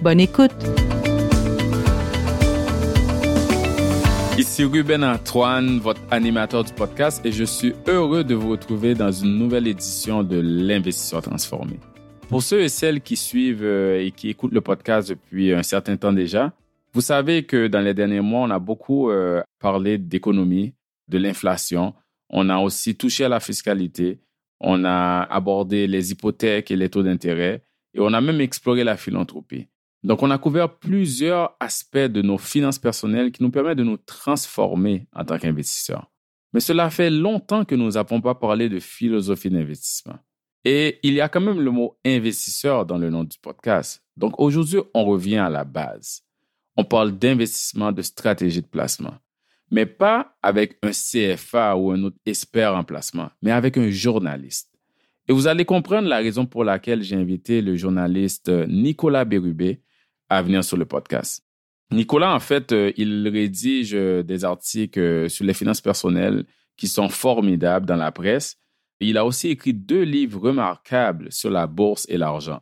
Bonne écoute! Ici Ruben Antoine, votre animateur du podcast, et je suis heureux de vous retrouver dans une nouvelle édition de l'Investisseur transformé. Pour ceux et celles qui suivent euh, et qui écoutent le podcast depuis un certain temps déjà, vous savez que dans les derniers mois, on a beaucoup euh, parlé d'économie, de l'inflation. On a aussi touché à la fiscalité. On a abordé les hypothèques et les taux d'intérêt. Et on a même exploré la philanthropie. Donc, on a couvert plusieurs aspects de nos finances personnelles qui nous permettent de nous transformer en tant qu'investisseurs. Mais cela fait longtemps que nous n'avons pas parlé de philosophie d'investissement. Et il y a quand même le mot investisseur dans le nom du podcast. Donc aujourd'hui, on revient à la base. On parle d'investissement, de stratégie de placement. Mais pas avec un CFA ou un autre expert en placement, mais avec un journaliste. Et vous allez comprendre la raison pour laquelle j'ai invité le journaliste Nicolas Bérubé à venir sur le podcast. Nicolas, en fait, euh, il rédige euh, des articles euh, sur les finances personnelles qui sont formidables dans la presse. Il a aussi écrit deux livres remarquables sur la bourse et l'argent.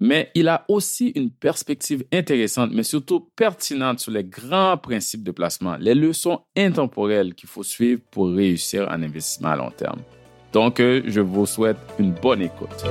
Mais il a aussi une perspective intéressante, mais surtout pertinente sur les grands principes de placement, les leçons intemporelles qu'il faut suivre pour réussir en investissement à long terme. Donc, je vous souhaite une bonne écoute.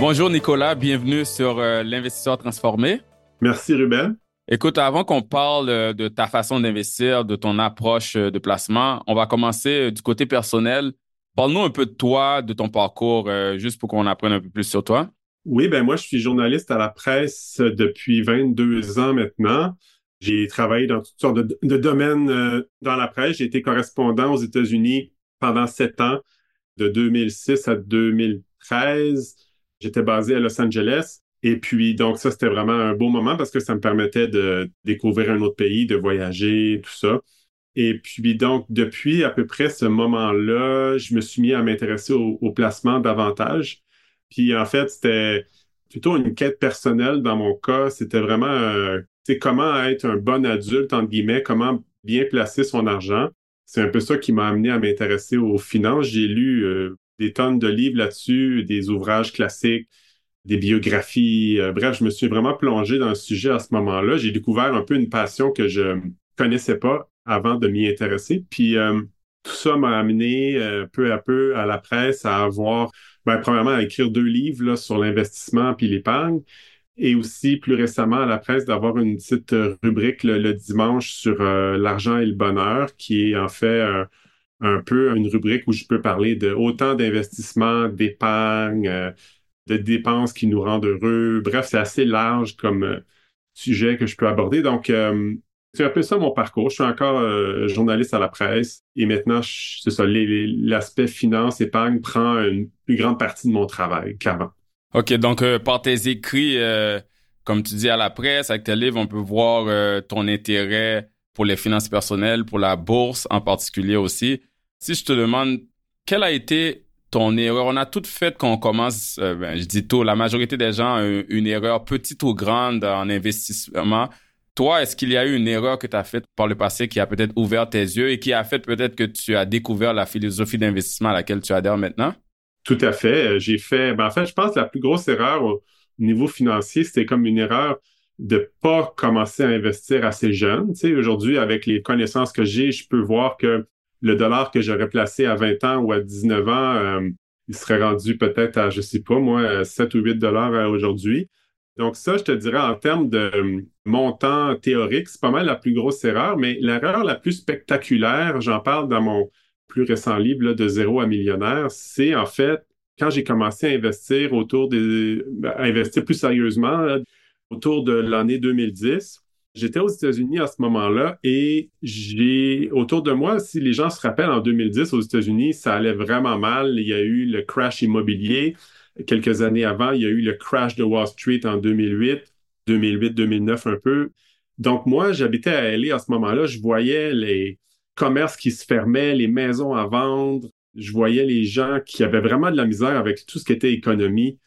Bonjour Nicolas, bienvenue sur euh, l'investisseur transformé. Merci Ruben. Écoute, avant qu'on parle euh, de ta façon d'investir, de ton approche euh, de placement, on va commencer du côté personnel. Parle-nous un peu de toi, de ton parcours, juste pour qu'on apprenne un peu plus sur toi. Oui, ben moi, je suis journaliste à la presse depuis 22 ans maintenant. J'ai travaillé dans toutes sortes de, de domaines dans la presse. J'ai été correspondant aux États-Unis pendant sept ans, de 2006 à 2013. J'étais basé à Los Angeles. Et puis, donc, ça, c'était vraiment un beau moment parce que ça me permettait de découvrir un autre pays, de voyager, tout ça. Et puis, donc, depuis à peu près ce moment-là, je me suis mis à m'intéresser au, placement davantage. Puis, en fait, c'était plutôt une quête personnelle dans mon cas. C'était vraiment, euh, comment être un bon adulte, entre guillemets, comment bien placer son argent. C'est un peu ça qui m'a amené à m'intéresser aux finances. J'ai lu euh, des tonnes de livres là-dessus, des ouvrages classiques, des biographies. Euh, bref, je me suis vraiment plongé dans le sujet à ce moment-là. J'ai découvert un peu une passion que je connaissais pas avant de m'y intéresser. Puis euh, tout ça m'a amené euh, peu à peu à la presse à avoir, ben, premièrement, à écrire deux livres là, sur l'investissement puis l'épargne. Et aussi, plus récemment, à la presse, d'avoir une petite rubrique le, dimanche sur l'argent et le bonheur, qui est en fait un peu une rubrique où je peux parler de autant d'investissements, d'épargne, euh, de dépenses qui nous rendent heureux. Bref, c'est assez large comme euh, sujet que je peux aborder. Donc, euh, c'est un peu ça mon parcours. Je suis encore journaliste à la presse et maintenant, c'est ça, l'aspect finance, épargne prend une plus grande partie de mon travail qu'avant. OK, donc par tes écrits, comme tu dis à la presse, avec tes livres, on peut voir ton intérêt pour les finances personnelles, pour la bourse en particulier aussi. Si je te demande, quelle a été ton erreur? On a toutes fait quand on commence, euh, ben, je dis tôt, la majorité des gens ont une erreur petite ou grande en investissement. Toi, est-ce qu'il y a eu une erreur que tu as faite par le passé qui a peut-être ouvert tes yeux et qui a fait peut-être que tu as découvert la philosophie d'investissement à laquelle tu adhères maintenant? Tout à fait. Euh, j'ai fait, ben en fait, je pense que la plus grosse erreur au niveau financier, c'était comme une erreur de pas commencer à investir assez jeune. Tu aujourd'hui, avec les connaissances que j'ai, je peux voir que le dollar que j'aurais placé à 20 ans ou à 19 ans, euh, il serait rendu peut-être à, je sais pas, moi, 7 ou 8 dollars euh, aujourd'hui. Donc ça, je te dirais en termes de euh, montant théorique, c'est pas mal la plus grosse erreur, mais l'erreur la plus spectaculaire, j'en parle dans mon plus récent livre de zéro à millionnaire, c'est en fait quand j'ai commencé à investir autour des, à investir plus sérieusement autour de l'année 2010. J'étais aux États-Unis à ce moment-là et j'ai autour de moi, si les gens se rappellent, en 2010 aux États-Unis, ça allait vraiment mal. Il y a eu le crash immobilier. quelques années avant. Il y a eu le crash de Wall Street en 2008, 2008-2009 un peu. Donc moi, j'habitais à LA à ce moment-là. Je voyais les commerces qui se fermaient, les maisons à vendre. Je voyais les gens qui avaient vraiment de la misère avec tout ce qui était économie.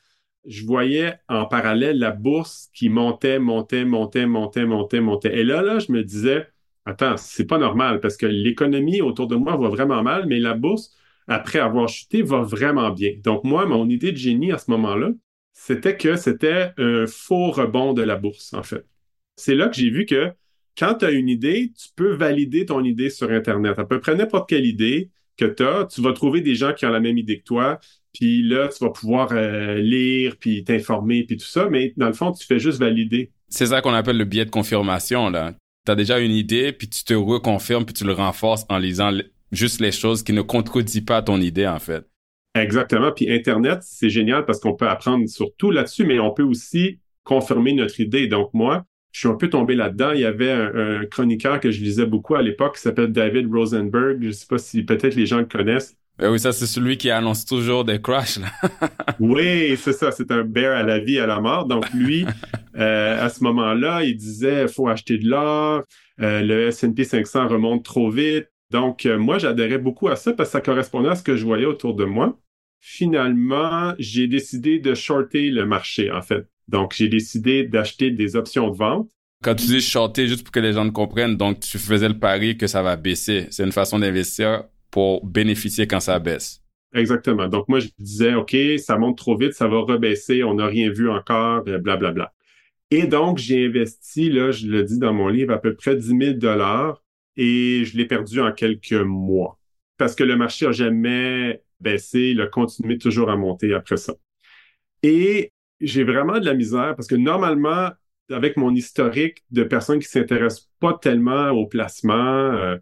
Je voyais en parallèle la bourse qui montait, montait, montait, montait, montait, montait. Et là, là, je me disais, attends, c'est pas normal parce que l'économie autour de moi va vraiment mal, mais la bourse, après avoir chuté, va vraiment bien. Donc, moi, mon idée de génie à ce moment-là, c'était que c'était un faux rebond de la bourse, en fait. C'est là que j'ai vu que quand tu as une idée, tu peux valider ton idée sur Internet. À peu près n'importe quelle idée que tu as, tu vas trouver des gens qui ont la même idée que toi, puis là, tu vas pouvoir euh, lire, puis t'informer, puis tout ça, mais dans le fond, tu fais juste valider. C'est ça qu'on appelle le biais de confirmation, là. Tu as déjà une idée, puis tu te reconfirmes, puis tu le renforces en lisant juste les choses qui ne contredisent pas ton idée, en fait. Exactement. Puis Internet, c'est génial parce qu'on peut apprendre sur tout là-dessus, mais on peut aussi confirmer notre idée. Donc moi, je suis un peu tombé là-dedans. Il y avait un, chroniqueur que je lisais beaucoup à l'époque qui s'appelle David Rosenberg. Je ne sais pas si peut-être les gens le connaissent. Ben oui, ça, c'est celui qui annonce toujours des crashs. oui, c'est ça. C'est un bear à la vie, à la mort. Donc, lui, euh, à ce moment-là, il disait faut acheter de l'or. Euh, le S&P 500 remonte trop vite. Donc, euh, moi, j'adhérais beaucoup à ça parce que ça correspondait à ce que je voyais autour de moi. Finalement, j'ai décidé de shorter le marché, en fait. Donc, j'ai décidé d'acheter des options de vente. Quand tu dis shorter, juste pour que les gens comprennent, donc tu faisais le pari que ça va baisser. C'est une façon d'investir pour bénéficier quand ça baisse. Exactement. Donc, moi, je disais, OK, ça monte trop vite, ça va rebaisser, on n'a rien vu encore, blablabla. Bla, bla. Et donc, j'ai investi, là, je le dis dans mon livre, à peu près 10 000 dollars et je l'ai perdu en quelques mois parce que le marché n'a jamais baissé, il a continué toujours à monter après ça. Et j'ai vraiment de la misère parce que normalement, avec mon historique de personnes qui s'intéressent pas tellement au placement, euh,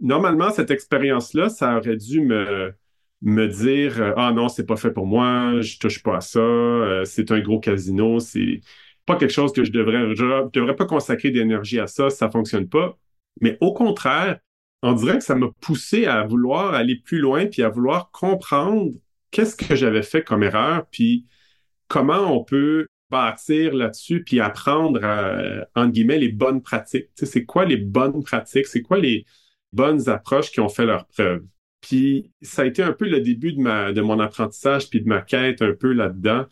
normalement, cette expérience-là, ça aurait dû me, me dire euh, Ah non, c'est pas fait pour moi, je touche pas à ça, euh, c'est un gros casino, c'est pas quelque chose que je devrais, je devrais pas consacrer d'énergie à ça, ça fonctionne pas. Mais au contraire, on dirait que ça m'a poussé à vouloir aller plus loin puis à vouloir comprendre qu'est-ce que j'avais fait comme erreur, puis comment on peut bâtir là-dessus puis apprendre, à, entre guillemets, les bonnes pratiques. Tu sais, c'est quoi les bonnes pratiques? C'est quoi les bonnes approches qui ont fait leur preuve? Puis ça a été un peu le début de, ma, de mon apprentissage puis de ma quête un peu là-dedans.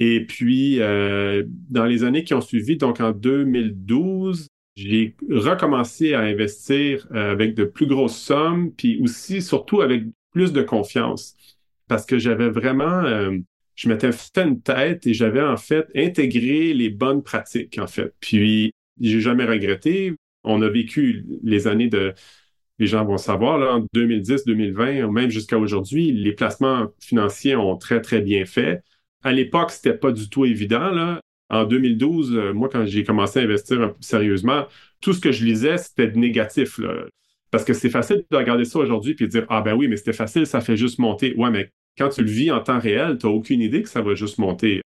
Et puis, euh, dans les années qui ont suivi, donc en 2012, j'ai recommencé à investir euh, avec de plus grosses sommes, puis aussi, surtout, avec plus de confiance. Parce que j'avais vraiment, euh, je m'étais fait une tête et j'avais en fait intégré les bonnes pratiques, en fait. Puis, j'ai jamais regretté. On a vécu les années de, les gens vont savoir, là, en 2010, 2020, même jusqu'à aujourd'hui, les placements financiers ont très, très bien fait. À l'époque, c'était pas du tout évident, là. En 2012, euh, moi, quand j'ai commencé à investir sérieusement, tout ce que je lisais, c'était négatif. Parce que c'est facile de regarder ça aujourd'hui et de dire Ah ben oui, mais c'était facile, ça fait juste monter. Ouais, mais quand tu le vis en temps réel, tu n'as aucune idée que ça va juste monter.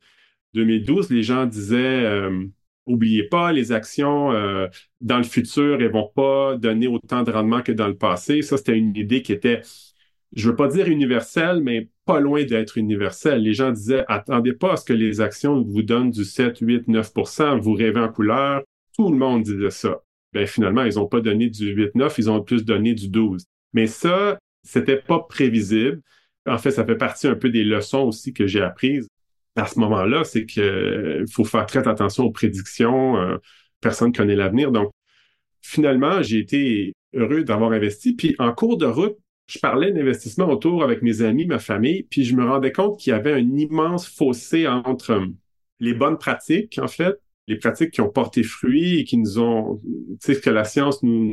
2012, les gens disaient euh, Oubliez pas, les actions euh, dans le futur, elles vont pas donner autant de rendement que dans le passé. Ça, c'était une idée qui était je veux pas dire universel, mais pas loin d'être universel. Les gens disaient, attendez pas à ce que les actions vous donnent du 7, 8, 9% vous rêvez en couleur. Tout le monde disait ça. Ben, finalement, ils ont pas donné du 8, 9, ils ont plus donné du 12. Mais ça, c'était pas prévisible. En fait, ça fait partie un peu des leçons aussi que j'ai apprises à ce moment-là, c'est qu'il euh, faut faire très attention aux prédictions. Euh, personne connaît l'avenir. Donc, finalement, j'ai été heureux d'avoir investi. Puis en cours de route, je parlais d'investissement autour avec mes amis, ma famille, puis je me rendais compte qu'il y avait un immense fossé entre euh, les bonnes pratiques, en fait, les pratiques qui ont porté fruit et qui nous ont, tu sais, que la science nous,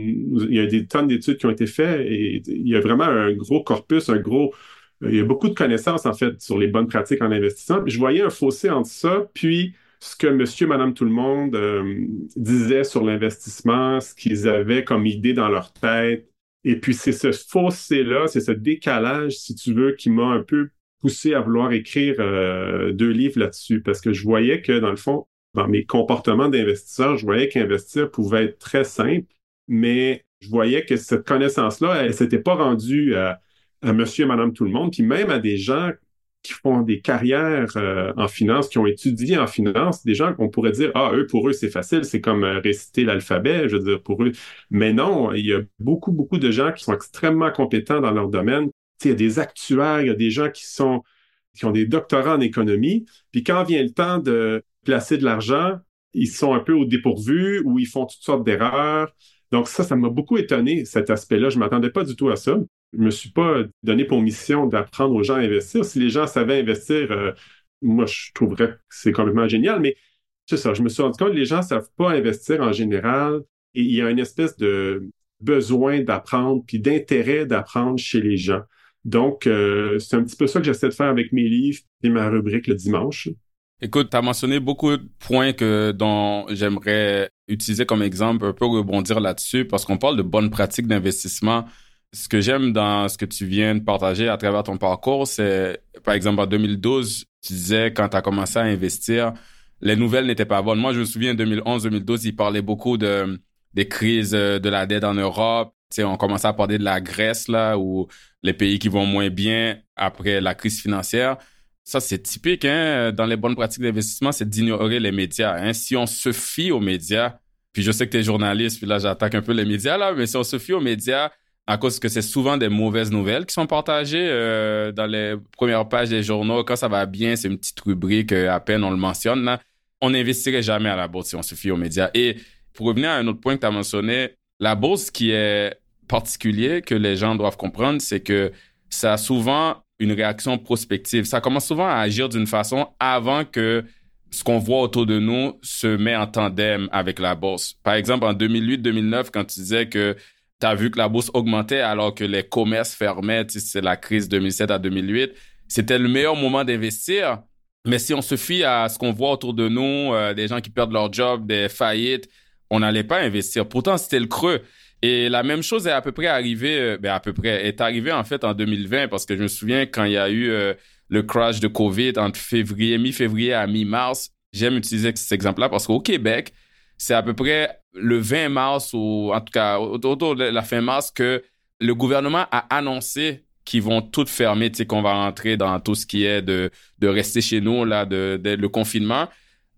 il y a des tonnes d'études qui ont été faites et il y a vraiment un gros corpus, un gros, il y a beaucoup de connaissances, en fait, sur les bonnes pratiques en investissement. je voyais un fossé entre ça, puis ce que monsieur, madame, tout le monde euh, disait sur l'investissement, ce qu'ils avaient comme idée dans leur tête, et puis c'est ce fossé-là, c'est ce décalage, si tu veux, qui m'a un peu poussé à vouloir écrire euh, deux livres là-dessus, parce que je voyais que, dans le fond, dans mes comportements d'investisseur, je voyais qu'investir pouvait être très simple, mais je voyais que cette connaissance-là, elle s'était pas rendue à, monsieur et madame tout le monde, puis même à des gens qui font des carrières euh, en finance, qui ont étudié en finance, des gens qu'on pourrait dire, ah, eux, pour eux, c'est facile, c'est comme euh, réciter l'alphabet, je veux dire, pour eux. Mais non, il y a beaucoup, beaucoup de gens qui sont extrêmement compétents dans leur domaine. il y a des actuaires, il y a des gens qui sont qui ont des doctorats en économie, puis quand vient le temps de placer de l'argent, ils sont un peu au dépourvu ou ils font toutes sortes d'erreurs. Donc ça, ça m'a beaucoup étonné, cet aspect-là. Je m'attendais pas du tout à ça je me suis pas donné pour mission d'apprendre aux gens à investir. Si les gens savaient investir, euh, moi, je trouverais que c'est complètement génial. Mais c'est ça, je me suis rendu compte que les gens savent pas investir en général et il y a une espèce de besoin d'apprendre puis d'intérêt d'apprendre chez les gens. Donc, euh, c'est un petit peu ça que j'essaie de faire avec mes livres et ma rubrique le dimanche. Écoute, tu as mentionné beaucoup de points que dont j'aimerais utiliser comme exemple, un peu rebondir là-dessus, parce qu'on parle de bonnes pratiques d'investissement ce que j'aime dans ce que tu viens de partager à travers ton parcours, c'est, par exemple, en 2012, tu disais, quand tu as commencé à investir, les nouvelles n'étaient pas bonnes. Moi, je me souviens, en 2011-2012, il parlait beaucoup de, des crises euh, de la dette en Europe. Tu on commençait à parler de la Grèce, là, ou les pays qui vont moins bien après la crise financière. Ça, c'est typique, hein, dans les bonnes pratiques d'investissement, c'est d'ignorer les médias. Hein. Si on se fie aux médias, puis je sais que tu es journaliste, puis là, j'attaque un peu les médias, là, mais si on se fie aux médias, à cause que c'est souvent des mauvaises nouvelles qui sont partagées euh, dans les premières pages des journaux. Quand ça va bien, c'est une petite rubrique, euh, à peine on le mentionne. Là. On n'investirait jamais à la bourse si on se fie aux médias. Et pour revenir à un autre point que tu as mentionné, la bourse qui est particulier que les gens doivent comprendre, c'est que ça a souvent une réaction prospective. Ça commence souvent à agir d'une façon avant que ce qu'on voit autour de nous se met en tandem avec la bourse. Par exemple, en 2008-2009, quand tu disais que tu as vu que la bourse augmentait alors que les commerces fermaient, c'est la crise 2007 à 2008. C'était le meilleur moment d'investir. Mais si on se fie à ce qu'on voit autour de nous, euh, des gens qui perdent leur job, des faillites, on n'allait pas investir. Pourtant, c'était le creux. Et la même chose est à peu près arrivée, euh, ben à peu près, est arrivée en fait en 2020 parce que je me souviens quand il y a eu euh, le crash de COVID entre février, mi-février à mi-mars. J'aime utiliser cet exemple-là parce qu'au Québec, c'est à peu près le 20 mars ou en tout cas autour de la fin mars que le gouvernement a annoncé qu'ils vont tout fermer, tu sais, qu'on va rentrer dans tout ce qui est de, de rester chez nous, là, de, le confinement.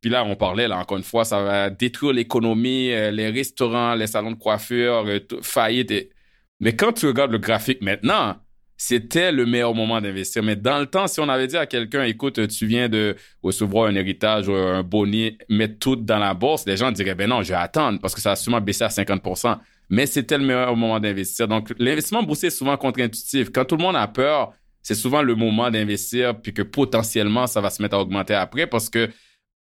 Puis là, on parlait, là, encore une fois, ça va détruire l'économie, euh, les restaurants, les salons de coiffure, euh, faillite. Mais quand tu regardes le graphique maintenant, c'était le meilleur moment d'investir. Mais dans le temps, si on avait dit à quelqu'un, écoute, tu viens de recevoir un héritage ou un bonnet, mettre tout dans la bourse, les gens diraient, ben non, je vais attendre parce que ça a sûrement baissé à 50% Mais c'était le meilleur moment d'investir. Donc, l'investissement boursier est souvent contre-intuitif. Quand tout le monde a peur, c'est souvent le moment d'investir puis que potentiellement, ça va se mettre à augmenter après parce que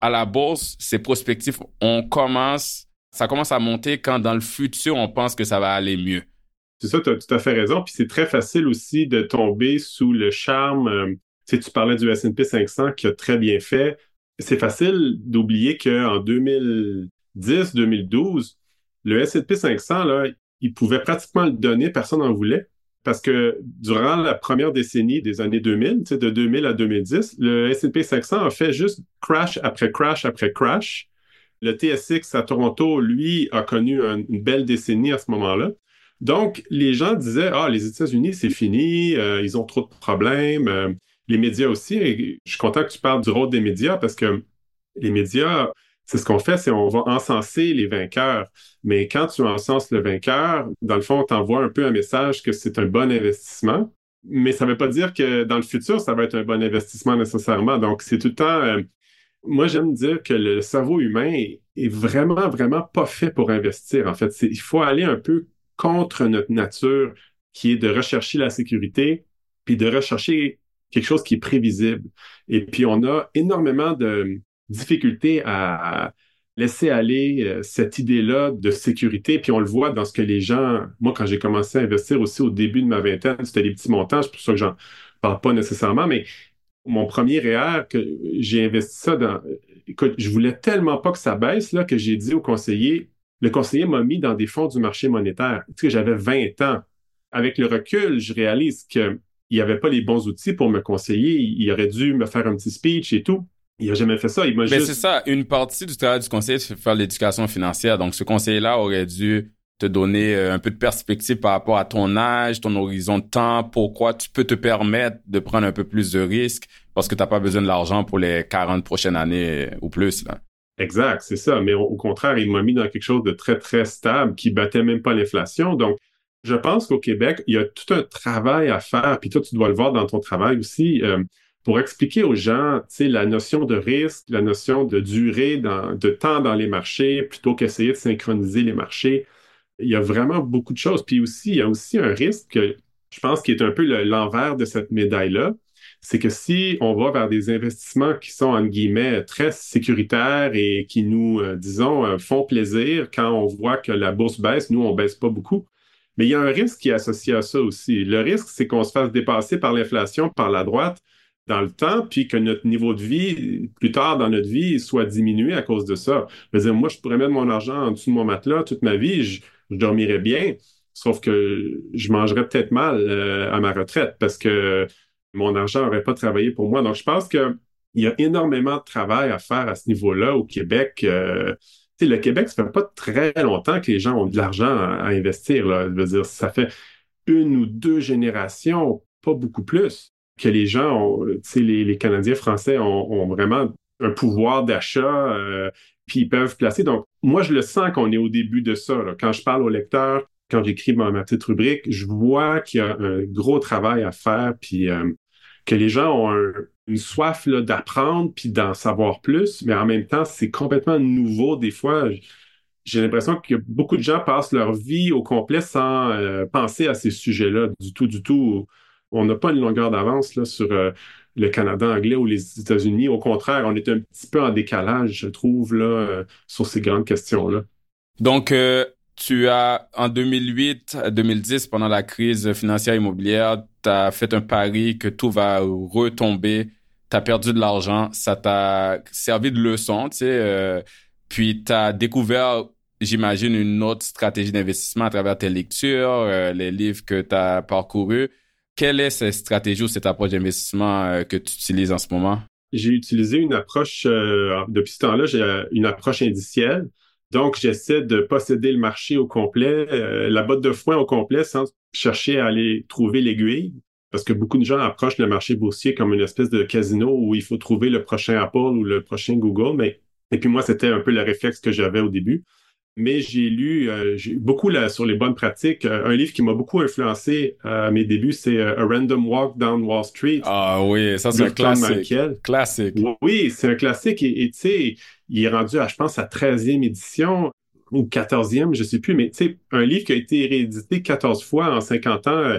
à la bourse, c'est prospectif. On commence, ça commence à monter quand dans le futur, on pense que ça va aller mieux. C'est ça, tu as tout à fait raison. Puis c'est très facile aussi de tomber sous le charme. Euh, tu parlais du S&P 500 qui a très bien fait. C'est facile d'oublier qu'en 2010-2012, le S&P 500, là, il pouvait pratiquement le donner, personne n'en voulait. Parce que durant la première décennie des années 2000, tu sais, de 2000 à 2010, le S&P 500 a fait juste crash après crash après crash. Le TSX à Toronto, lui, a connu une belle décennie à ce moment-là. Donc, les gens disaient, ah, les États-Unis, c'est fini, euh, ils ont trop de problèmes. Euh, les médias aussi, je suis content que tu parles du rôle des médias parce que les médias, c'est ce qu'on fait, c'est on va encenser les vainqueurs. Mais quand tu encenses le vainqueur, dans le fond, on t'envoie un peu un message que c'est un bon investissement. Mais ça ne veut pas dire que dans le futur, ça va être un bon investissement nécessairement. Donc, c'est tout le temps. Euh, moi, j'aime dire que le cerveau humain est, vraiment, vraiment pas fait pour investir. En fait, il faut aller un peu contre notre nature, qui est de rechercher la sécurité, puis de rechercher quelque chose qui est prévisible. Et puis, on a énormément de difficultés à laisser aller euh, cette idée-là de sécurité. Puis on le voit dans ce que les gens, moi, quand j'ai commencé à investir aussi au début de ma vingtaine, c'était des petits montants, c'est pour ça que j'en parle pas nécessairement, mais mon premier REER, que j'ai investi ça dans, écoute, je voulais tellement pas que ça baisse, là, que j'ai dit au conseiller, le conseiller m'a mis dans des fonds du marché monétaire. Tu sais, j'avais 20 ans. Avec le recul, je réalise qu'il n'y avait pas les bons outils pour me conseiller. Il aurait dû me faire un petit speech et tout. Il n'a jamais fait ça. Il m'a Mais c'est ça. Une partie du travail du conseiller, c'est faire l'éducation financière. Donc, ce conseiller-là aurait dû te donner euh, un peu de perspective par rapport à ton âge, ton horizon de temps, pourquoi tu peux te permettre de prendre un peu plus de risques parce que tu n'as pas besoin de l'argent pour les 40 prochaines années ou plus. Là. Exact, c'est ça. Mais au, contraire, il m'a mis dans quelque chose de très, très stable qui battait même pas l'inflation. Donc, je pense qu'au Québec, il y a tout un travail à faire, puis toi, tu dois le voir dans ton travail aussi, euh, pour expliquer aux gens, tu la notion de risque, la notion de durée, de temps dans les marchés, plutôt qu'essayer de synchroniser les marchés. Il y a vraiment beaucoup de choses. Puis aussi, il y a aussi un risque, je pense, qui est un peu l'envers de cette médaille-là c'est que si on va vers des investissements qui sont, en guillemets, très sécuritaires et qui nous, euh, disons, euh, font plaisir quand on voit que la bourse baisse, nous, on baisse pas beaucoup. Mais il y a un risque qui est associé à ça aussi. Le risque, c'est qu'on se fasse dépasser par l'inflation, par la droite dans le temps, puis que notre niveau de vie, plus tard dans notre vie, soit diminué à cause de ça. Je veux dire, moi, je pourrais mettre mon argent en dessous de mon matelas toute ma vie, je, dormirais bien, sauf que je mangerais peut-être mal euh, à ma retraite parce que mon argent n'aurait pas travaillé pour moi. Donc, je pense qu'il y a énormément de travail à faire à ce niveau-là au Québec. Euh, le Québec, ça fait pas très longtemps que les gens ont de l'argent à, investir. Ça fait une ou deux générations, pas beaucoup plus, que les gens, ont, les, les Canadiens français ont, vraiment un pouvoir d'achat, euh, puis ils peuvent placer. Donc, moi, je le sens qu'on est au début de ça. Quand je parle aux lecteurs, quand j'écris ma, petite rubrique, je vois qu'il y a un gros travail à faire, euh, que les gens ont une soif d'apprendre puis d'en savoir plus, mais en même temps, c'est complètement nouveau. Des fois, j'ai l'impression que beaucoup de gens passent leur vie au complet sans euh, penser à ces sujets-là du tout, du tout. On n'a pas une longueur d'avance sur euh, le Canada anglais ou les États-Unis. Au contraire, on est un petit peu en décalage, je trouve, là, euh, sur ces grandes questions-là. Donc, tu as, en 2008 2010, pendant la crise financière immobilière, tu as fait un pari que tout va retomber. Tu as perdu de l'argent. Ça t'a servi de leçon, tu sais. Euh, puis tu as découvert, j'imagine, une autre stratégie d'investissement à travers tes lectures, euh, les livres que tu as parcourus. Quelle est cette stratégie ou cette approche d'investissement euh, que tu utilises en ce moment? J'ai utilisé une approche, depuis ce temps-là, j'ai une approche indicielle. Donc, j'essaie de posséder le marché au complet, la botte de foin au complet, sans chercher à aller trouver l'aiguille. Parce que beaucoup de gens approchent le marché boursier comme une espèce de casino où il faut trouver le prochain Apple ou le prochain Google. Mais et puis moi, c'était un peu le réflexe que j'avais au début. Mais j'ai lu euh, beaucoup là, sur les bonnes pratiques. Euh, un livre qui m'a beaucoup influencé à mes débuts, c'est A Random Walk Down Wall Street. Ah oui, ça c'est un classique. Classique. Oui, c'est un classique. Et tu sais, il est rendu à, je pense, à 13e édition ou 14e, je sais plus, mais tu sais, un livre qui a été réédité 14 fois en 50 ans, euh,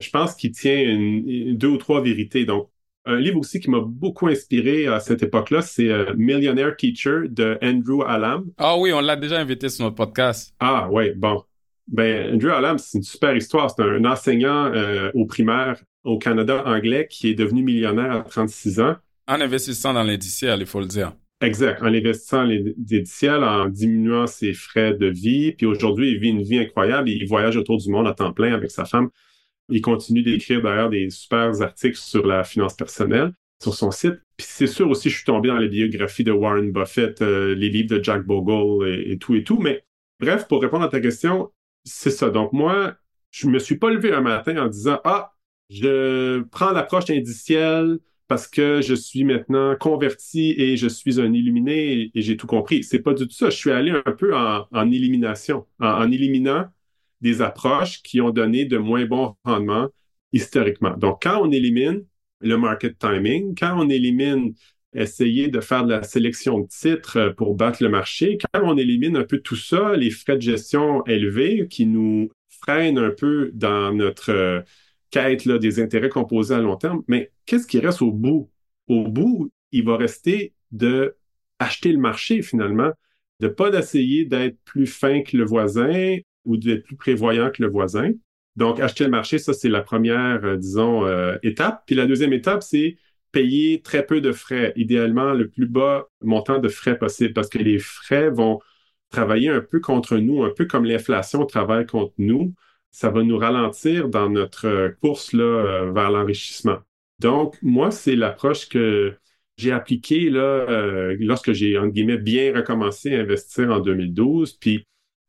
je pense qu'il tient une, deux ou trois vérités. Donc, un livre aussi qui m'a beaucoup inspiré à cette époque-là, c'est euh, Millionaire Teacher de Andrew Allam. Ah oui, on l'a déjà invité sur notre podcast. Ah oui, bon. Ben, Andrew Allam, c'est une super histoire. C'est un enseignant euh, au primaire au Canada anglais qui est devenu millionnaire à 36 ans. En investissant dans l'indiciel, il faut le dire. Exact. En investissant les indiciels, en diminuant ses frais de vie. Puis aujourd'hui, il vit une vie incroyable. Il voyage autour du monde à temps plein avec sa femme. Il continue d'écrire d'ailleurs des super articles sur la finance personnelle sur son site. Puis c'est sûr aussi, je suis tombé dans les biographies de Warren Buffett, euh, les livres de Jack Bogle et, tout et tout. Mais bref, pour répondre à ta question, c'est ça. Donc moi, je me suis pas levé un matin en disant Ah, je prends l'approche indicielle, parce que je suis maintenant converti et je suis un illuminé et, j'ai tout compris. C'est pas du tout ça. Je suis allé un peu en, élimination, en, éliminant des approches qui ont donné de moins bons rendements historiquement. Donc, quand on élimine le market timing, quand on élimine essayer de faire de la sélection de titres pour battre le marché, quand on élimine un peu tout ça, les frais de gestion élevés qui nous freinent un peu dans notre quête là, des intérêts composés à long terme, mais qu'est-ce qui reste au bout? Au bout, il va rester de acheter le marché finalement, de pas d'essayer d'être plus fin que le voisin ou d'être plus prévoyant que le voisin. Donc, acheter le marché, ça, c'est la première, euh, disons, euh, étape. Puis la deuxième étape, c'est payer très peu de frais, idéalement le plus bas montant de frais possible, parce que les frais vont travailler un peu contre nous, un peu comme l'inflation travaille contre nous ça va nous ralentir dans notre course là, euh, vers l'enrichissement. Donc, moi, c'est l'approche que j'ai appliquée là, lorsque j'ai, entre guillemets, bien recommencé à investir en 2012. Puis,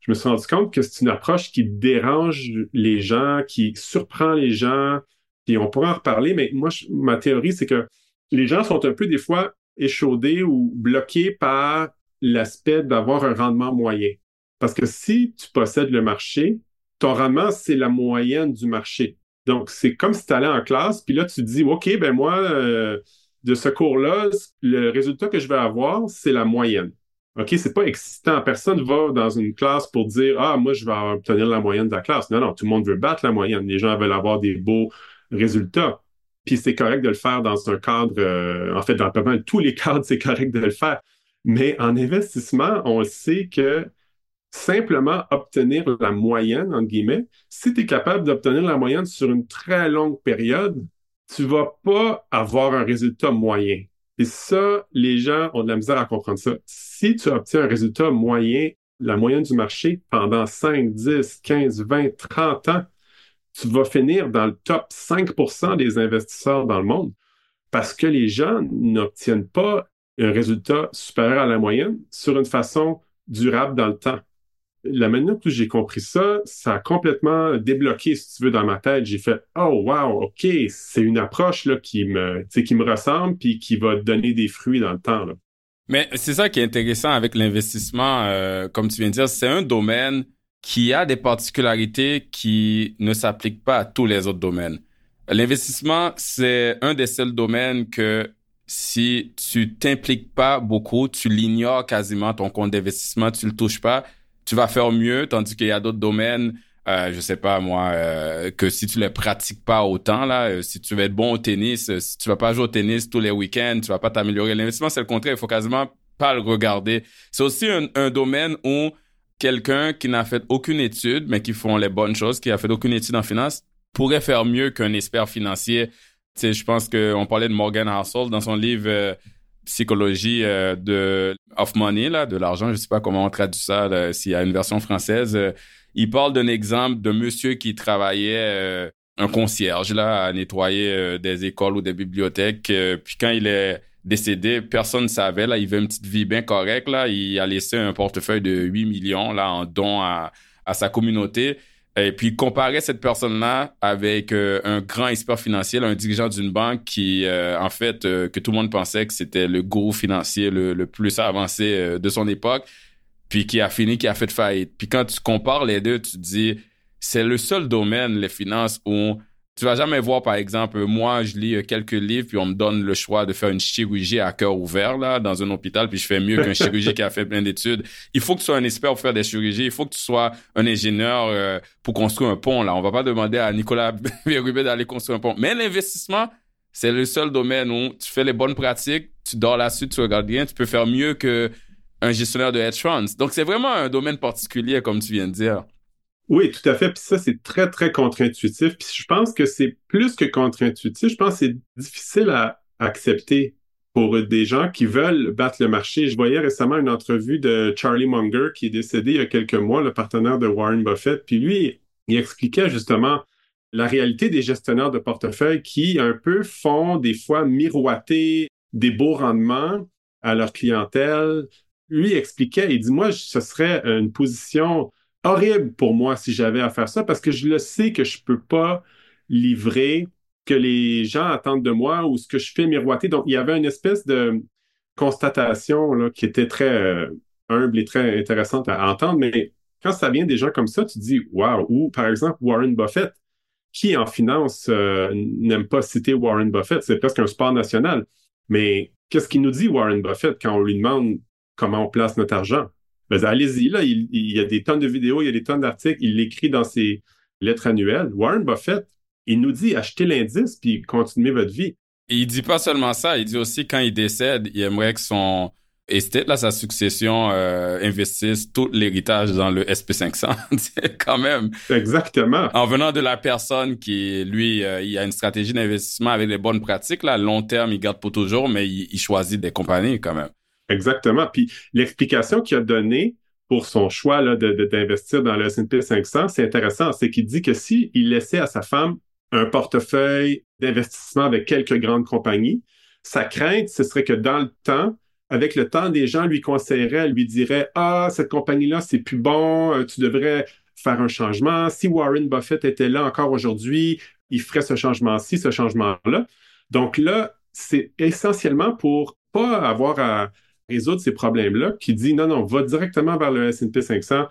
je me suis rendu compte que c'est une approche qui dérange les gens, qui surprend les gens. Et on pourra en reparler, mais moi, ma théorie, c'est que les gens sont un peu des fois échaudés ou bloqués par l'aspect d'avoir un rendement moyen. Parce que si tu possèdes le marché, ton rendement, c'est la moyenne du marché. Donc, c'est comme si tu allais en classe, puis là, tu dis, OK, ben moi, euh, de ce cours-là, le résultat que je vais avoir, c'est la moyenne. OK, c'est pas excitant. Personne va dans une classe pour dire, ah, moi, je vais obtenir la moyenne de la classe. Non, non, tout le monde veut battre la moyenne. Les gens veulent avoir des beaux résultats. Puis c'est correct de le faire dans un cadre, euh, en fait, dans pas mal tous les cadres, c'est correct de le faire. Mais en investissement, on sait que simplement obtenir la moyenne, entre guillemets, si tu es capable d'obtenir la moyenne sur une très longue période, tu vas pas avoir un résultat moyen. Et ça, les gens ont de la misère à comprendre ça. Si tu obtiens un résultat moyen, la moyenne du marché pendant 5, 10, 15, 20, 30 ans, tu vas finir dans le top 5% des investisseurs dans le monde parce que les gens n'obtiennent pas un résultat supérieur à la moyenne sur une façon durable dans le temps la manière dont j'ai compris ça, ça a complètement débloqué, si tu veux, dans ma tête. J'ai fait Oh wow, OK, c'est une approche là, qui me qui me ressemble puis qui va donner des fruits dans le temps. Mais c'est ça qui est intéressant avec l'investissement, euh, comme tu viens de dire, c'est un domaine qui a des particularités qui ne s'appliquent pas à tous les autres domaines. L'investissement, c'est un des seuls domaines que si tu t'impliques pas beaucoup, tu l'ignores quasiment ton compte d'investissement, tu le touches pas, tu vas faire mieux, tandis qu'il y a d'autres domaines, euh, je sais pas moi, euh, que si tu les pratiques pas autant là, euh, si tu veux être bon au tennis, euh, si tu vas pas jouer au tennis tous les week-ends, tu vas pas t'améliorer. L'investissement c'est le contraire, il faut quasiment pas le regarder. C'est aussi un, un, domaine où quelqu'un qui n'a fait aucune étude, mais qui font les bonnes choses, qui a fait aucune étude en finance, pourrait faire mieux qu'un expert financier. Tu sais, je pense qu'on parlait de Morgan Housel dans son livre psychologie euh, de of money là, de l'argent, je sais pas comment on traduit ça s'il y a une version française. Euh, il parle d'un exemple de monsieur qui travaillait euh, un concierge là à nettoyer des écoles ou des bibliothèques puis quand il est décédé, personne ne savait là, il avait une petite vie bien correcte là, il a laissé un portefeuille de 8 millions là en don à à sa communauté. Et puis comparer cette personne-là avec euh, un grand expert financier, un dirigeant d'une banque qui, euh, en fait, euh, que tout le monde pensait que c'était le gourou financier le, le plus avancé de son époque, puis qui a fini, qui a fait faillite. Puis quand tu compares les deux, tu te dis, c'est le seul domaine, les finances, où tu vas jamais voir, par exemple, moi, je lis euh, quelques livres, puis on me donne le choix de faire une chirurgie à cœur ouvert, là, dans un hôpital, puis je fais mieux qu'un chirurgien qui a fait plein d'études. Il faut que tu sois un expert pour faire des chirurgies. Il faut que tu sois un ingénieur euh, pour construire un pont, là. On va pas demander à Nicolas Bérubé d'aller construire un pont. Mais l'investissement, c'est le seul domaine où tu fais les bonnes pratiques, tu dors là-dessus, tu regardes bien, tu peux faire mieux que un gestionnaire de hedge funds. Donc, c'est vraiment un domaine particulier, comme tu viens de dire. Oui, tout à fait. Puis ça, c'est très, très contre-intuitif. Puis je pense que c'est plus que contre-intuitif. Je pense que c'est difficile à accepter pour des gens qui veulent battre le marché. Je voyais récemment une entrevue de Charlie Munger, qui est décédé il y a quelques mois, le partenaire de Warren Buffett. Puis lui, il expliquait justement la réalité des gestionnaires de portefeuille qui un peu font des fois miroiter des beaux rendements à leur clientèle. Lui expliquait, il dit, moi, ce serait une position horrible pour moi si j'avais à faire ça parce que je le sais que je peux pas livrer que les gens attendent de moi ou ce que je fais miroiter. Donc, il y avait une espèce de constatation là, qui était très euh, humble et très intéressante à entendre, mais quand ça vient des gens comme ça, tu dis wow, ou par exemple Warren Buffett, qui en finance euh, n'aime pas citer Warren Buffett, c'est presque un sport national. Mais qu'est-ce qu'il nous dit Warren Buffett quand on lui demande comment on place notre argent? Ben, allez-y, là, il, y a des tonnes de vidéos, il y a des tonnes d'articles, il l'écrit dans ses lettres annuelles. Warren Buffett, il nous dit achetez l'indice puis continuez votre vie. Et il dit pas seulement ça, il dit aussi quand il décède, il aimerait que son estate, là, sa succession, euh, investisse tout l'héritage dans le SP500. quand même. Exactement. En venant de la personne qui, lui, euh, il a une stratégie d'investissement avec les bonnes pratiques, là, long terme, il garde pour toujours, mais il, il choisit des compagnies quand même. Exactement. Puis l'explication qu'il a donnée pour son choix là, d'investir dans le S&P 500, c'est intéressant. C'est qu'il dit que s'il laissait à sa femme un portefeuille d'investissement avec quelques grandes compagnies, sa crainte, ce serait que dans le temps, avec le temps, des gens lui conseilleraient, lui diraient Ah, cette compagnie-là, c'est plus bon, euh, tu devrais faire un changement. Si Warren Buffett était là encore aujourd'hui, il ferait ce changement-ci, ce changement-là. Donc là, c'est essentiellement pour pas avoir à résoudre ces problèmes-là, qui dit non, non, va directement vers le S&P 500,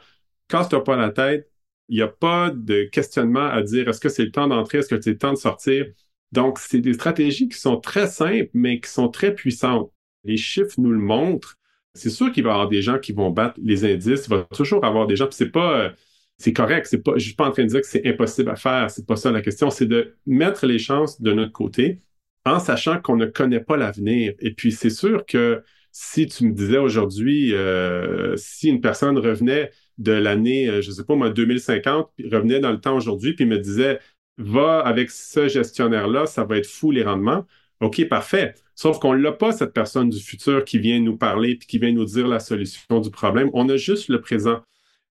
casse-toi pas la tête, il n'y a pas de questionnement à dire est-ce que c'est le temps d'entrer, est-ce que c'est le temps de sortir? Donc, c'est des stratégies qui sont très simples, mais qui sont très puissantes. Les chiffres nous le montrent. C'est sûr qu'il va y avoir des gens qui vont battre les indices. Il va toujours avoir des gens, puis c'est pas, euh, c'est correct. C'est pas, je suis pas en train de dire que c'est impossible à faire. C'est pas ça la question. C'est de mettre les chances de notre côté en sachant qu'on ne connaît pas l'avenir. Et puis, c'est sûr que si tu me disais aujourd'hui, euh, si une personne revenait de l'année, euh, je sais pas moi, 2050, puis revenait dans le temps aujourd'hui, puis me disait, va avec ce gestionnaire-là, ça va être fou les rendements. OK, parfait. Sauf qu'on n'a pas, cette personne du futur qui vient nous parler puis qui vient nous dire la solution du problème. On a juste le présent.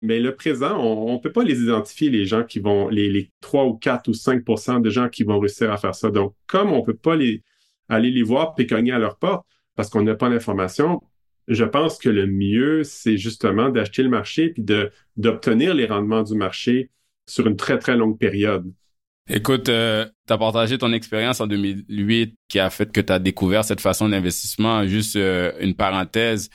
Mais le présent, on ne peut pas les identifier, les gens qui vont, les, les 3 ou 4 ou 5% de gens qui vont réussir à faire ça. Donc, comme on ne peut pas aller les voir et cogner à leur porte parce qu'on n'a pas d'informations, je pense que le mieux, c'est justement d'acheter le marché puis d'obtenir les rendements du marché sur une très, très longue période. Écoute, euh, tu as partagé ton expérience en 2008 qui a fait que tu as découvert cette façon d'investissement. Juste euh, une parenthèse,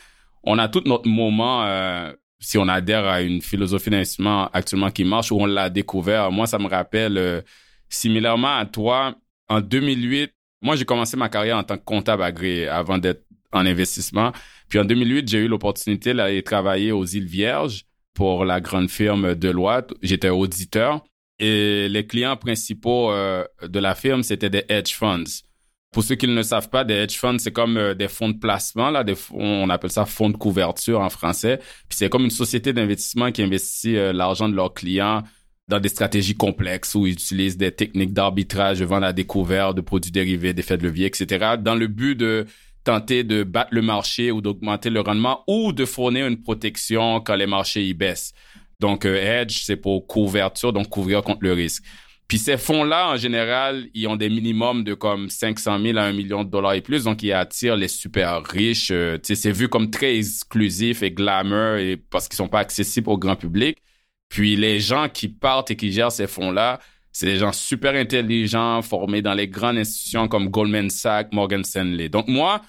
on a tout notre moment, euh, si on adhère à une philosophie d'investissement actuellement qui marche, où on l'a découvert. Moi, ça me rappelle, euh, similairement à toi, en 2008, moi, j'ai commencé ma carrière en tant que comptable agréé avant d'être en investissement. Puis en 2008, j'ai eu l'opportunité d'aller travailler aux îles Vierges pour la grande firme Deloitte. J'étais auditeur. Et les clients principaux euh, de la firme, c'était des hedge funds. Pour ceux qui ne le savent pas, des hedge funds, c'est comme euh, des fonds de placement, là, on appelle ça fonds de couverture en français. Puis c'est comme une société d'investissement qui investit euh, l'argent de leurs clients dans des stratégies complexes où ils utilisent des techniques d'arbitrage, de vente à découvert, de produits dérivés, d'effets de levier, etc., dans le but de tenter de battre le marché ou d'augmenter le rendement ou de fournir une protection quand les marchés y baissent. Donc, euh, hedge, c'est pour couverture, donc couvrir contre le risque. Puis ces fonds-là, en général, ils ont des minimums de comme 500 000 à 1 million de dollars et plus, donc ils attirent les super riches. Euh, c'est vu comme très exclusif et glamour et parce qu'ils sont pas accessibles au grand public. Puis les gens qui partent et qui gèrent ces fonds-là, c'est des gens super intelligents, formés dans les grandes institutions comme Goldman Sachs, Morgan Stanley. Donc moi,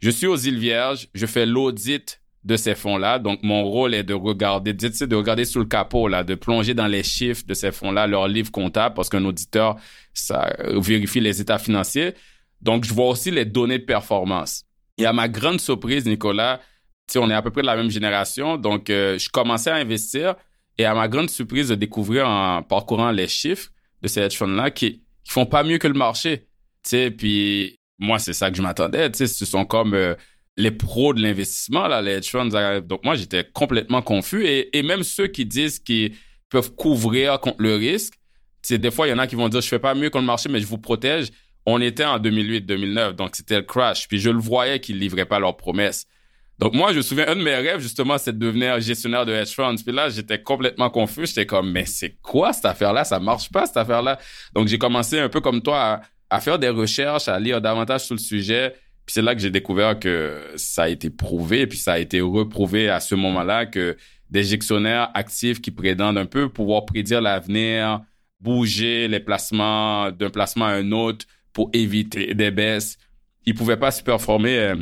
je suis aux îles Vierges, je fais l'audit de ces fonds-là. Donc, mon rôle est de regarder, de regarder sous le capot, là, de plonger dans les chiffres de ces fonds-là, leurs livres comptables, parce qu'un auditeur, ça vérifie les états financiers. Donc, je vois aussi les données de performance. Et à ma grande surprise, Nicolas, on est à peu près de la même génération, donc euh, je commençais à investir et à ma grande surprise de découvrir en parcourant les chiffres de ces hedge funds-là qui, qui font pas mieux que le marché. Tu sais, puis moi, c'est ça que je m'attendais. Tu sais, ce sont comme euh, les pros de l'investissement, là, les hedge funds. Donc, moi, j'étais complètement confus. Et, et même ceux qui disent qu'ils peuvent couvrir contre le risque, c'est des fois, il y en a qui vont dire, je fais pas mieux que le marché, mais je vous protège. On était en 2008-2009, donc c'était le crash. Puis je le voyais qu'ils livraient pas leurs promesses. Donc moi, je me souviens, un de mes rêves, justement, c'est de devenir gestionnaire de hedge funds. Puis là, j'étais complètement confus. J'étais comme, mais c'est quoi cette affaire-là? Ça marche pas, cette affaire-là. Donc j'ai commencé un peu comme toi à, à faire des recherches, à lire davantage sur le sujet. Puis c'est là que j'ai découvert que ça a été prouvé, puis ça a été reprouvé à ce moment-là que des gestionnaires actifs qui prétendent un peu pouvoir prédire l'avenir, bouger les placements d'un placement à un autre pour éviter des baisses, ils pouvaient pas se performer euh,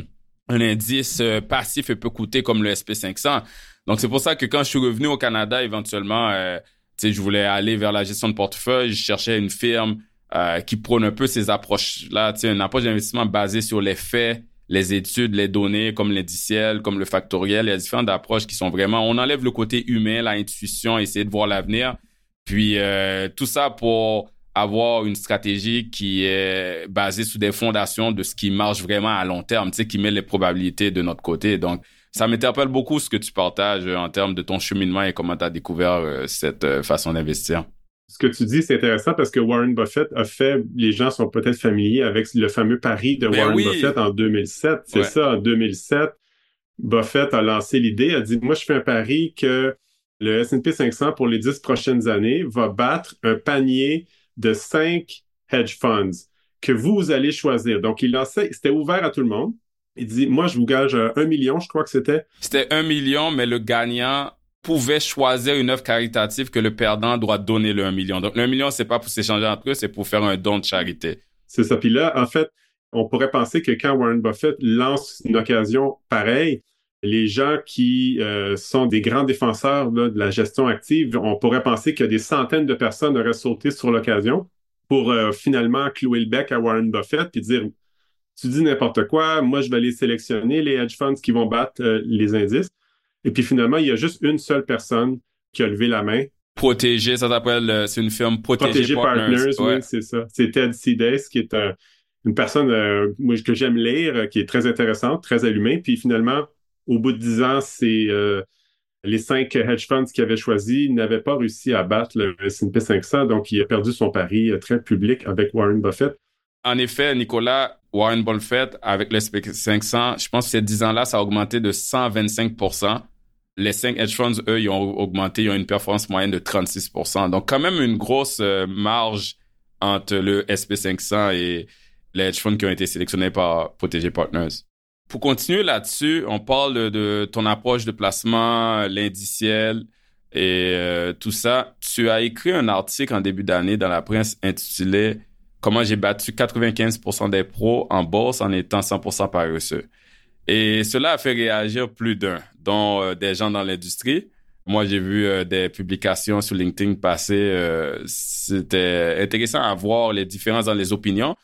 un indice euh, passif et peu coûté comme le SP500. Donc c'est pour ça que quand je suis revenu au Canada éventuellement, euh, je voulais aller vers la gestion de portefeuille, je cherchais une firme euh, qui prône un peu ces approches-là, une approche d'investissement basée sur les faits, les études, les données, comme l'indiciel, comme le factoriel. Il y a différentes approches qui sont vraiment, on enlève le côté humain, l'intuition, essayer de voir l'avenir. Puis euh, tout ça pour avoir une stratégie qui est basée sur des fondations de ce qui marche vraiment à long terme, tu sais, qui met les probabilités de notre côté. Donc, ça m'interpelle beaucoup ce que tu partages en termes de ton cheminement et comment tu as découvert euh, cette façon d'investir ce que tu dis, c'est intéressant parce que Warren Buffett a fait, les gens sont peut-être familiers avec le fameux pari de ben Warren Buffett en 2007. C'est ça, en 2007, Buffett a lancé l'idée, a dit, moi, je fais un pari que le S&P 500 pour les dix prochaines années va battre un panier de cinq hedge funds que vous allez choisir. Donc, il lançait, c'était ouvert à tout le monde. Il dit, moi, je vous gage un million, je crois que c'était. C'était un million, mais le gagnant pouvait choisir une œuvre caritative que le perdant doit donner le 1 million. Donc, le 1 million, c'est pas pour s'échanger entre eux, c'est pour faire un don de charité. C'est ça. Puis là, en fait, on pourrait penser que quand Warren Buffett lance une occasion pareille, les gens qui euh, sont des grands défenseurs de la gestion active, on pourrait penser que des centaines de personnes auraient sauté sur l'occasion pour euh, finalement clouer le bec à Warren Buffett et dire tu dis n'importe quoi, moi je vais aller sélectionner les hedge funds qui vont battre euh, les indices. Et puis finalement, il y a juste une seule personne qui a levé la main. Protégé, ça s'appelle, c'est une firme Protégé, Partners. oui, c'est ça. C'est Ted Sides qui est une personne que j'aime lire, qui est très intéressante, très allumée. Puis finalement, au bout de dix ans, c'est euh, les cinq hedge funds qu'il avait choisis n'avaient pas réussi à battre le S&P 500, donc il a perdu son pari euh, très public avec Warren Buffett. En effet, Nicolas, Warren Buffett, avec le S&P 500, je pense que ces dix ans-là, ça a augmenté de 125% Les cinq hedge funds, eux, ils ont augmenté, ils ont une performance moyenne de 36% Donc, quand même une grosse euh, marge entre le S&P 500 et les hedge funds qui ont été sélectionnés par Protégé Partners. Pour continuer là-dessus, on parle de, ton approche de placement, l'indiciel et euh, tout ça. Tu as écrit un article en début d'année dans la presse intitulé Comment j'ai battu 95% des pros en bourse en étant 100% paresseux. Et cela a fait réagir plus d'un, dont euh, des gens dans l'industrie. Moi, j'ai vu euh, des publications sur LinkedIn passer. C'était intéressant à voir les différences dans les opinions.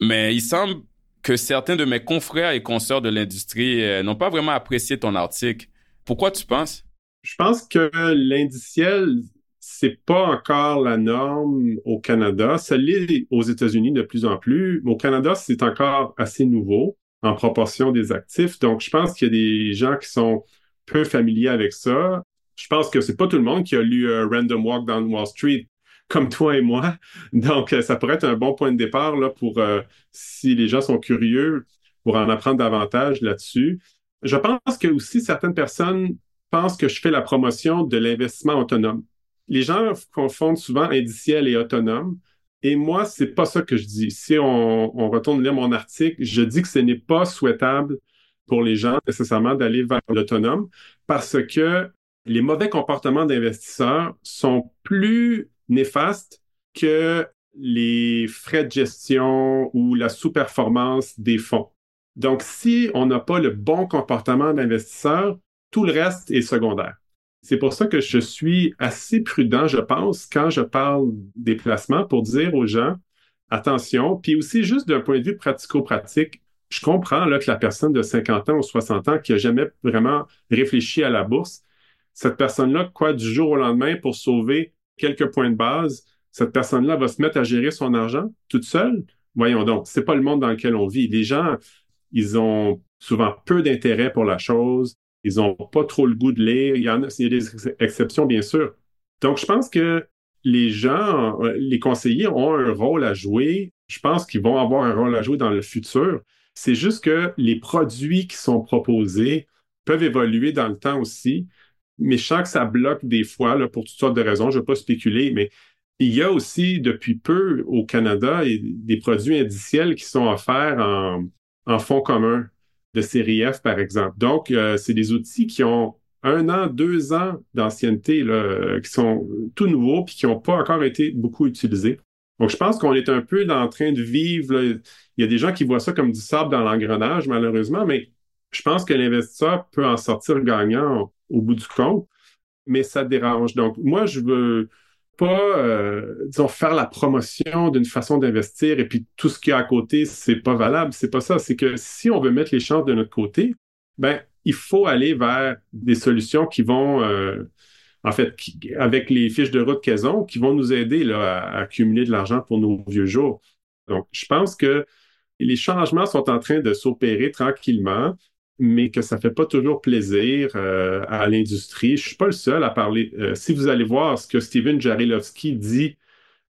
Mais il semble que certains de mes confrères et consoeurs de l'industrie euh, n'ont pas vraiment apprécié ton article. Pourquoi tu penses? Je pense que l'indiciel, c'est pas encore la norme au Canada. Ça l'est aux États-Unis de plus en plus. Au Canada, c'est encore assez nouveau en proportion des actifs. Donc, je pense qu'il y a des gens qui sont peu familiers avec ça. Je pense que c'est pas tout le monde qui a lu euh, Random Walk Down Wall Street comme toi et moi. Donc, euh, ça pourrait être un bon point de départ là, pour, euh, si les gens sont curieux, pour en apprendre davantage là-dessus. Je pense que aussi certaines personnes pensent que je fais la promotion de l'investissement autonome. Les gens confondent souvent indiciel et autonome. Et moi, c'est pas ça que je dis. Si on, on retourne lire mon article, je dis que ce n'est pas souhaitable pour les gens nécessairement d'aller vers l'autonome parce que les mauvais comportements d'investisseurs sont plus néfaste que les frais de gestion ou la sous-performance des fonds. Donc, si on n'a pas le bon comportement d'investisseur, tout le reste est secondaire. C'est pour ça que je suis assez prudent, je pense, quand je parle des placements pour dire aux gens, attention, puis aussi juste d'un point de vue pratico-pratique, je comprends là, que la personne de 50 ans ou 60 ans qui n'a jamais vraiment réfléchi à la bourse, cette personne-là, quoi, du jour au lendemain, pour sauver quelques points de base, cette personne-là va se mettre à gérer son argent toute seule? Voyons donc, c'est pas le monde dans lequel on vit. Les gens, ils ont souvent peu d'intérêt pour la chose. Ils ont pas trop le goût de lire. Il y, en a, il y a des exceptions, bien sûr. Donc, je pense que les gens, les conseillers ont un rôle à jouer. Je pense qu'ils vont avoir un rôle à jouer dans le futur. C'est juste que les produits qui sont proposés peuvent évoluer dans le temps aussi mais je sens que ça bloque des fois pour toutes sortes de raisons. Je ne vais pas spéculer, mais il y a aussi depuis peu au Canada des produits indiciels qui sont offerts en, fonds communs de série F, par exemple. Donc, euh, c'est des outils qui ont un an, deux ans d'ancienneté, qui sont tout nouveaux puis qui n'ont pas encore été beaucoup utilisés. Donc, je pense qu'on est un peu en train de vivre. il y a des gens qui voient ça comme du sable dans l'engrenage, malheureusement, mais je pense que l'investisseur peut en sortir gagnant au bout du compte, mais ça dérange. Donc, moi, je veux pas, euh, disons, faire la promotion d'une façon d'investir et puis tout ce qu'il y a à côté, c'est pas valable. C'est pas ça. C'est que si on veut mettre les chances de notre côté, ben, il faut aller vers des solutions qui vont, euh, en fait, avec les fiches de route qu'elles ont, qui vont nous aider là, à accumuler de l'argent pour nos vieux jours. Donc, je pense que les changements sont en train de s'opérer tranquillement mais que ça fait pas toujours plaisir euh, à l'industrie. Je suis pas le seul à parler. Euh, si vous allez voir ce que Steven Jarilowski dit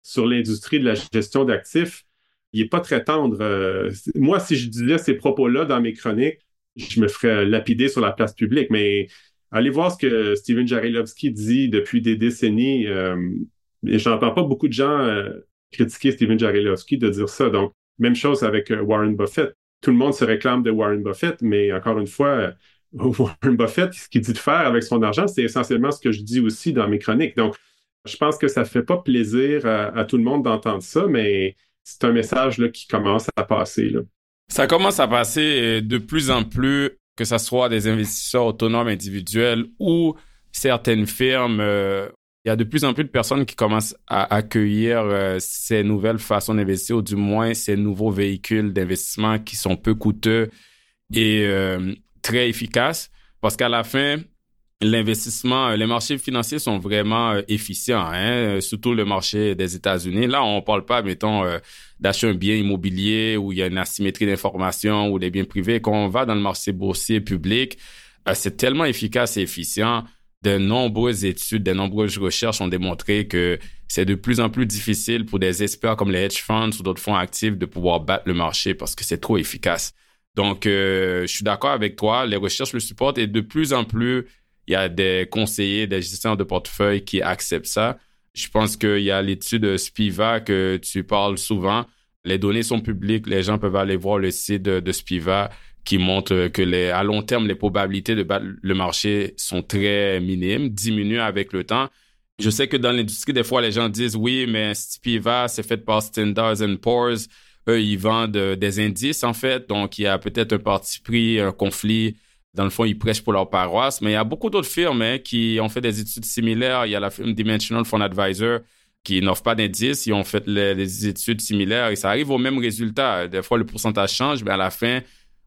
sur l'industrie de la gestion d'actifs, il est pas très tendre. Euh, moi, si je disais ces propos-là dans mes chroniques, je me ferais lapider sur la place publique. Mais allez voir ce que Steven Jarilowski dit depuis des décennies. et j'entends pas beaucoup de gens critiquer Steven Jarilowski de dire ça. Donc, même chose avec Warren Buffett tout le monde se réclame de Warren Buffett, mais encore une fois, Warren Buffett, ce qu'il dit de faire avec son argent, c'est essentiellement ce que je dis aussi dans mes chroniques. Donc, je pense que ça ne fait pas plaisir à, tout le monde d'entendre ça, mais c'est un message là, qui commence à passer. Là. Ça commence à passer euh, de plus en plus, que ce soit des investisseurs autonomes individuels ou certaines firmes. Euh, il y a de plus en plus de personnes qui commencent à accueillir euh, ces nouvelles façons d'investir, ou du moins ces nouveaux véhicules d'investissement qui sont peu coûteux et très efficaces. Parce qu'à la fin, l'investissement, les marchés financiers sont vraiment euh, efficients, hein, euh, surtout le marché des États-Unis. Là, on parle pas, mettons, euh, d'acheter un bien immobilier où il y a une asymétrie d'information ou des biens privés. Quand on va dans le marché boursier public, c'est tellement efficace et efficient. De nombreuses études, de nombreuses recherches ont démontré que c'est de plus en plus difficile pour des experts comme les hedge funds ou d'autres fonds actifs de pouvoir battre le marché parce que c'est trop efficace. Donc, je suis d'accord avec toi. Les recherches le supportent et de plus en plus, il y a des conseillers, des gestionnaires de portefeuille qui acceptent ça. Je pense qu'il y a l'étude Spiva que tu parles souvent. Les données sont publiques, les gens peuvent aller voir le site de, Spiva qui montre que les, à long terme, les probabilités de battre le marché sont très minimes, diminuent avec le temps. Je sais que dans l'industrie, des fois, les gens disent oui, mais Spiva, c'est fait par Standard Poor's. Eux, ils vendent des indices, en fait. Donc, il y a peut-être un parti pris, un conflit dans le fond, ils prêchent pour leur paroisse. Mais il y a beaucoup d'autres firmes hein, qui ont fait des études similaires. Il y a la firme Dimensional Fund Advisor qui n'offre pas d'indices. Ils ont fait les, études similaires et ça arrive au même résultat. Des fois, le pourcentage change, mais à la fin,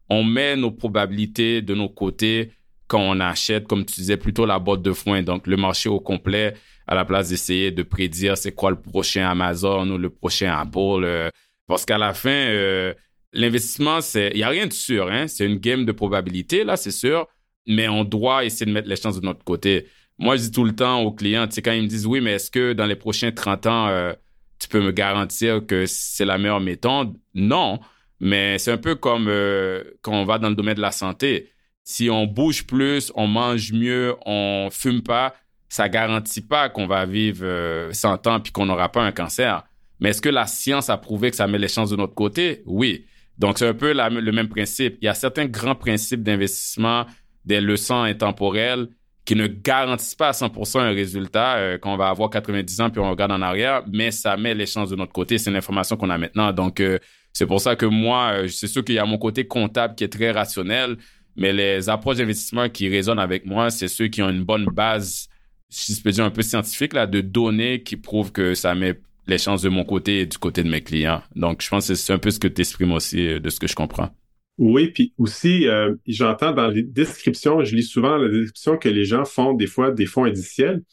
on met nos probabilités de nos côtés quand on achète, comme tu disais, plutôt la boîte de foin. Donc, le marché au complet, à la place d'essayer de prédire c'est quoi le prochain Amazon ou le prochain Apple. Euh, parce qu'à la fin, euh, l'investissement, c'est, il y a rien de sûr, hein. C'est une game de probabilité, là, c'est sûr. Mais on doit essayer de mettre les chances de notre côté. Moi, je dis tout le temps aux clients, tu sais, quand ils me disent, oui, mais est-ce que dans les prochains 30 ans, euh, tu peux me garantir que c'est la meilleure méthode? Non. Mais c'est un peu comme euh, quand on va dans le domaine de la santé. Si on bouge plus, on mange mieux, on fume pas, ça garantit pas qu'on va vivre 100 euh, ans puis qu'on n'aura pas un cancer. Mais est-ce que la science a prouvé que ça met les chances de notre côté? Oui. Donc, c'est un peu le même principe. Il y a certains grands principes d'investissement, des leçons intemporelles qui ne garantissent pas à 100% un résultat euh, qu'on va avoir 90 ans puis on regarde en arrière, mais ça met les chances de notre côté. C'est l'information qu'on a maintenant. Donc, euh, c'est pour ça que moi, euh, c'est sûr qu'il y a mon côté comptable qui est très rationnel, mais les approches d'investissement qui résonnent avec moi, c'est ceux qui ont une bonne base, si je peux dire un peu scientifique, de données qui prouvent que ça met les chances de mon côté et du côté de mes clients. Donc, je pense que c'est un peu ce que tu exprimes aussi euh, de ce que je comprends. Oui, puis aussi, euh, j'entends dans les descriptions, je lis souvent la description que les gens font des fois des fonds indiciels.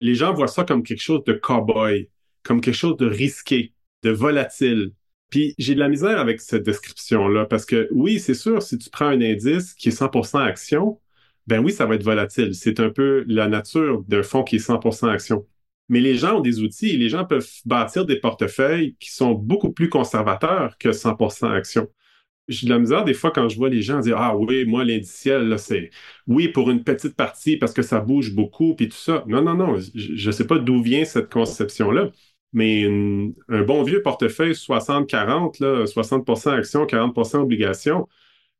Les gens voient ça comme quelque chose de cow-boy, comme quelque chose de risqué, de volatile. Puis j'ai de la misère avec cette description-là parce que oui, c'est sûr, si tu prends un indice qui est 100% action, ben oui, ça va être volatile. C'est un peu la nature d'un fonds qui est 100% action. Mais les gens ont des outils, les gens peuvent bâtir des portefeuilles qui sont beaucoup plus conservateurs que 100% action. J'ai de la misère des fois quand je vois les gens dire Ah oui, moi, l'indiciel, c'est oui pour une petite partie parce que ça bouge beaucoup, puis tout ça. Non, non, non, je ne sais pas d'où vient cette conception-là. Mais un bon vieux portefeuille 60-40, 60% action, 40% obligation,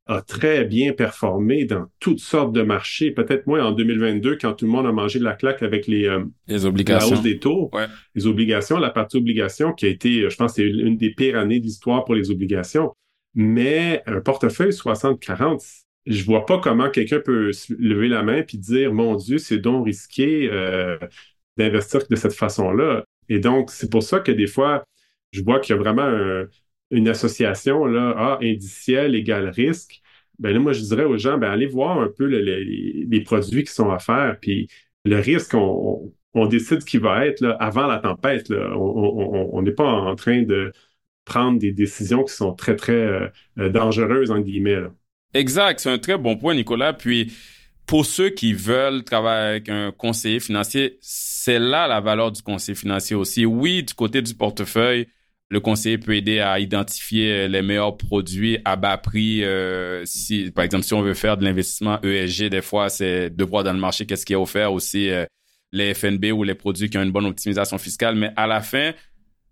a très bien performé dans toutes sortes de marchés, peut-être moins en 2022 quand tout le monde a mangé de la claque avec les, euh, les obligations. la hausse des taux, les obligations, la partie obligation qui a été, je pense, c'est une des pires années d'histoire pour les obligations. Mais un portefeuille 60-40, je vois pas comment quelqu'un peut lever la main puis dire, mon Dieu, c'est donc risqué euh, d'investir de cette façon-là. Et donc, c'est pour ça que des fois, je vois qu'il y a vraiment un, une association, là, ah, indiciel égale risque, ben là, moi, je dirais aux gens, ben allez voir un peu les, produits qui sont à faire, puis le risque, on, décide ce qui va être là, avant la tempête. On n'est pas en train de prendre des décisions qui sont très, très euh, dangereuses, en guillemets. Exact, c'est un très bon point, Nicolas. Puis, pour ceux qui veulent travailler avec un conseiller financier, c'est là la valeur du conseiller financier aussi. Oui, du côté du portefeuille, le conseiller peut aider à identifier euh, les meilleurs produits à bas prix. Euh, si, par exemple, si on veut faire de l'investissement ESG, des fois, c'est de voir dans le marché qu'est-ce qui est offert aussi, euh, les FNB ou les produits qui ont une bonne optimisation fiscale. Mais à la fin,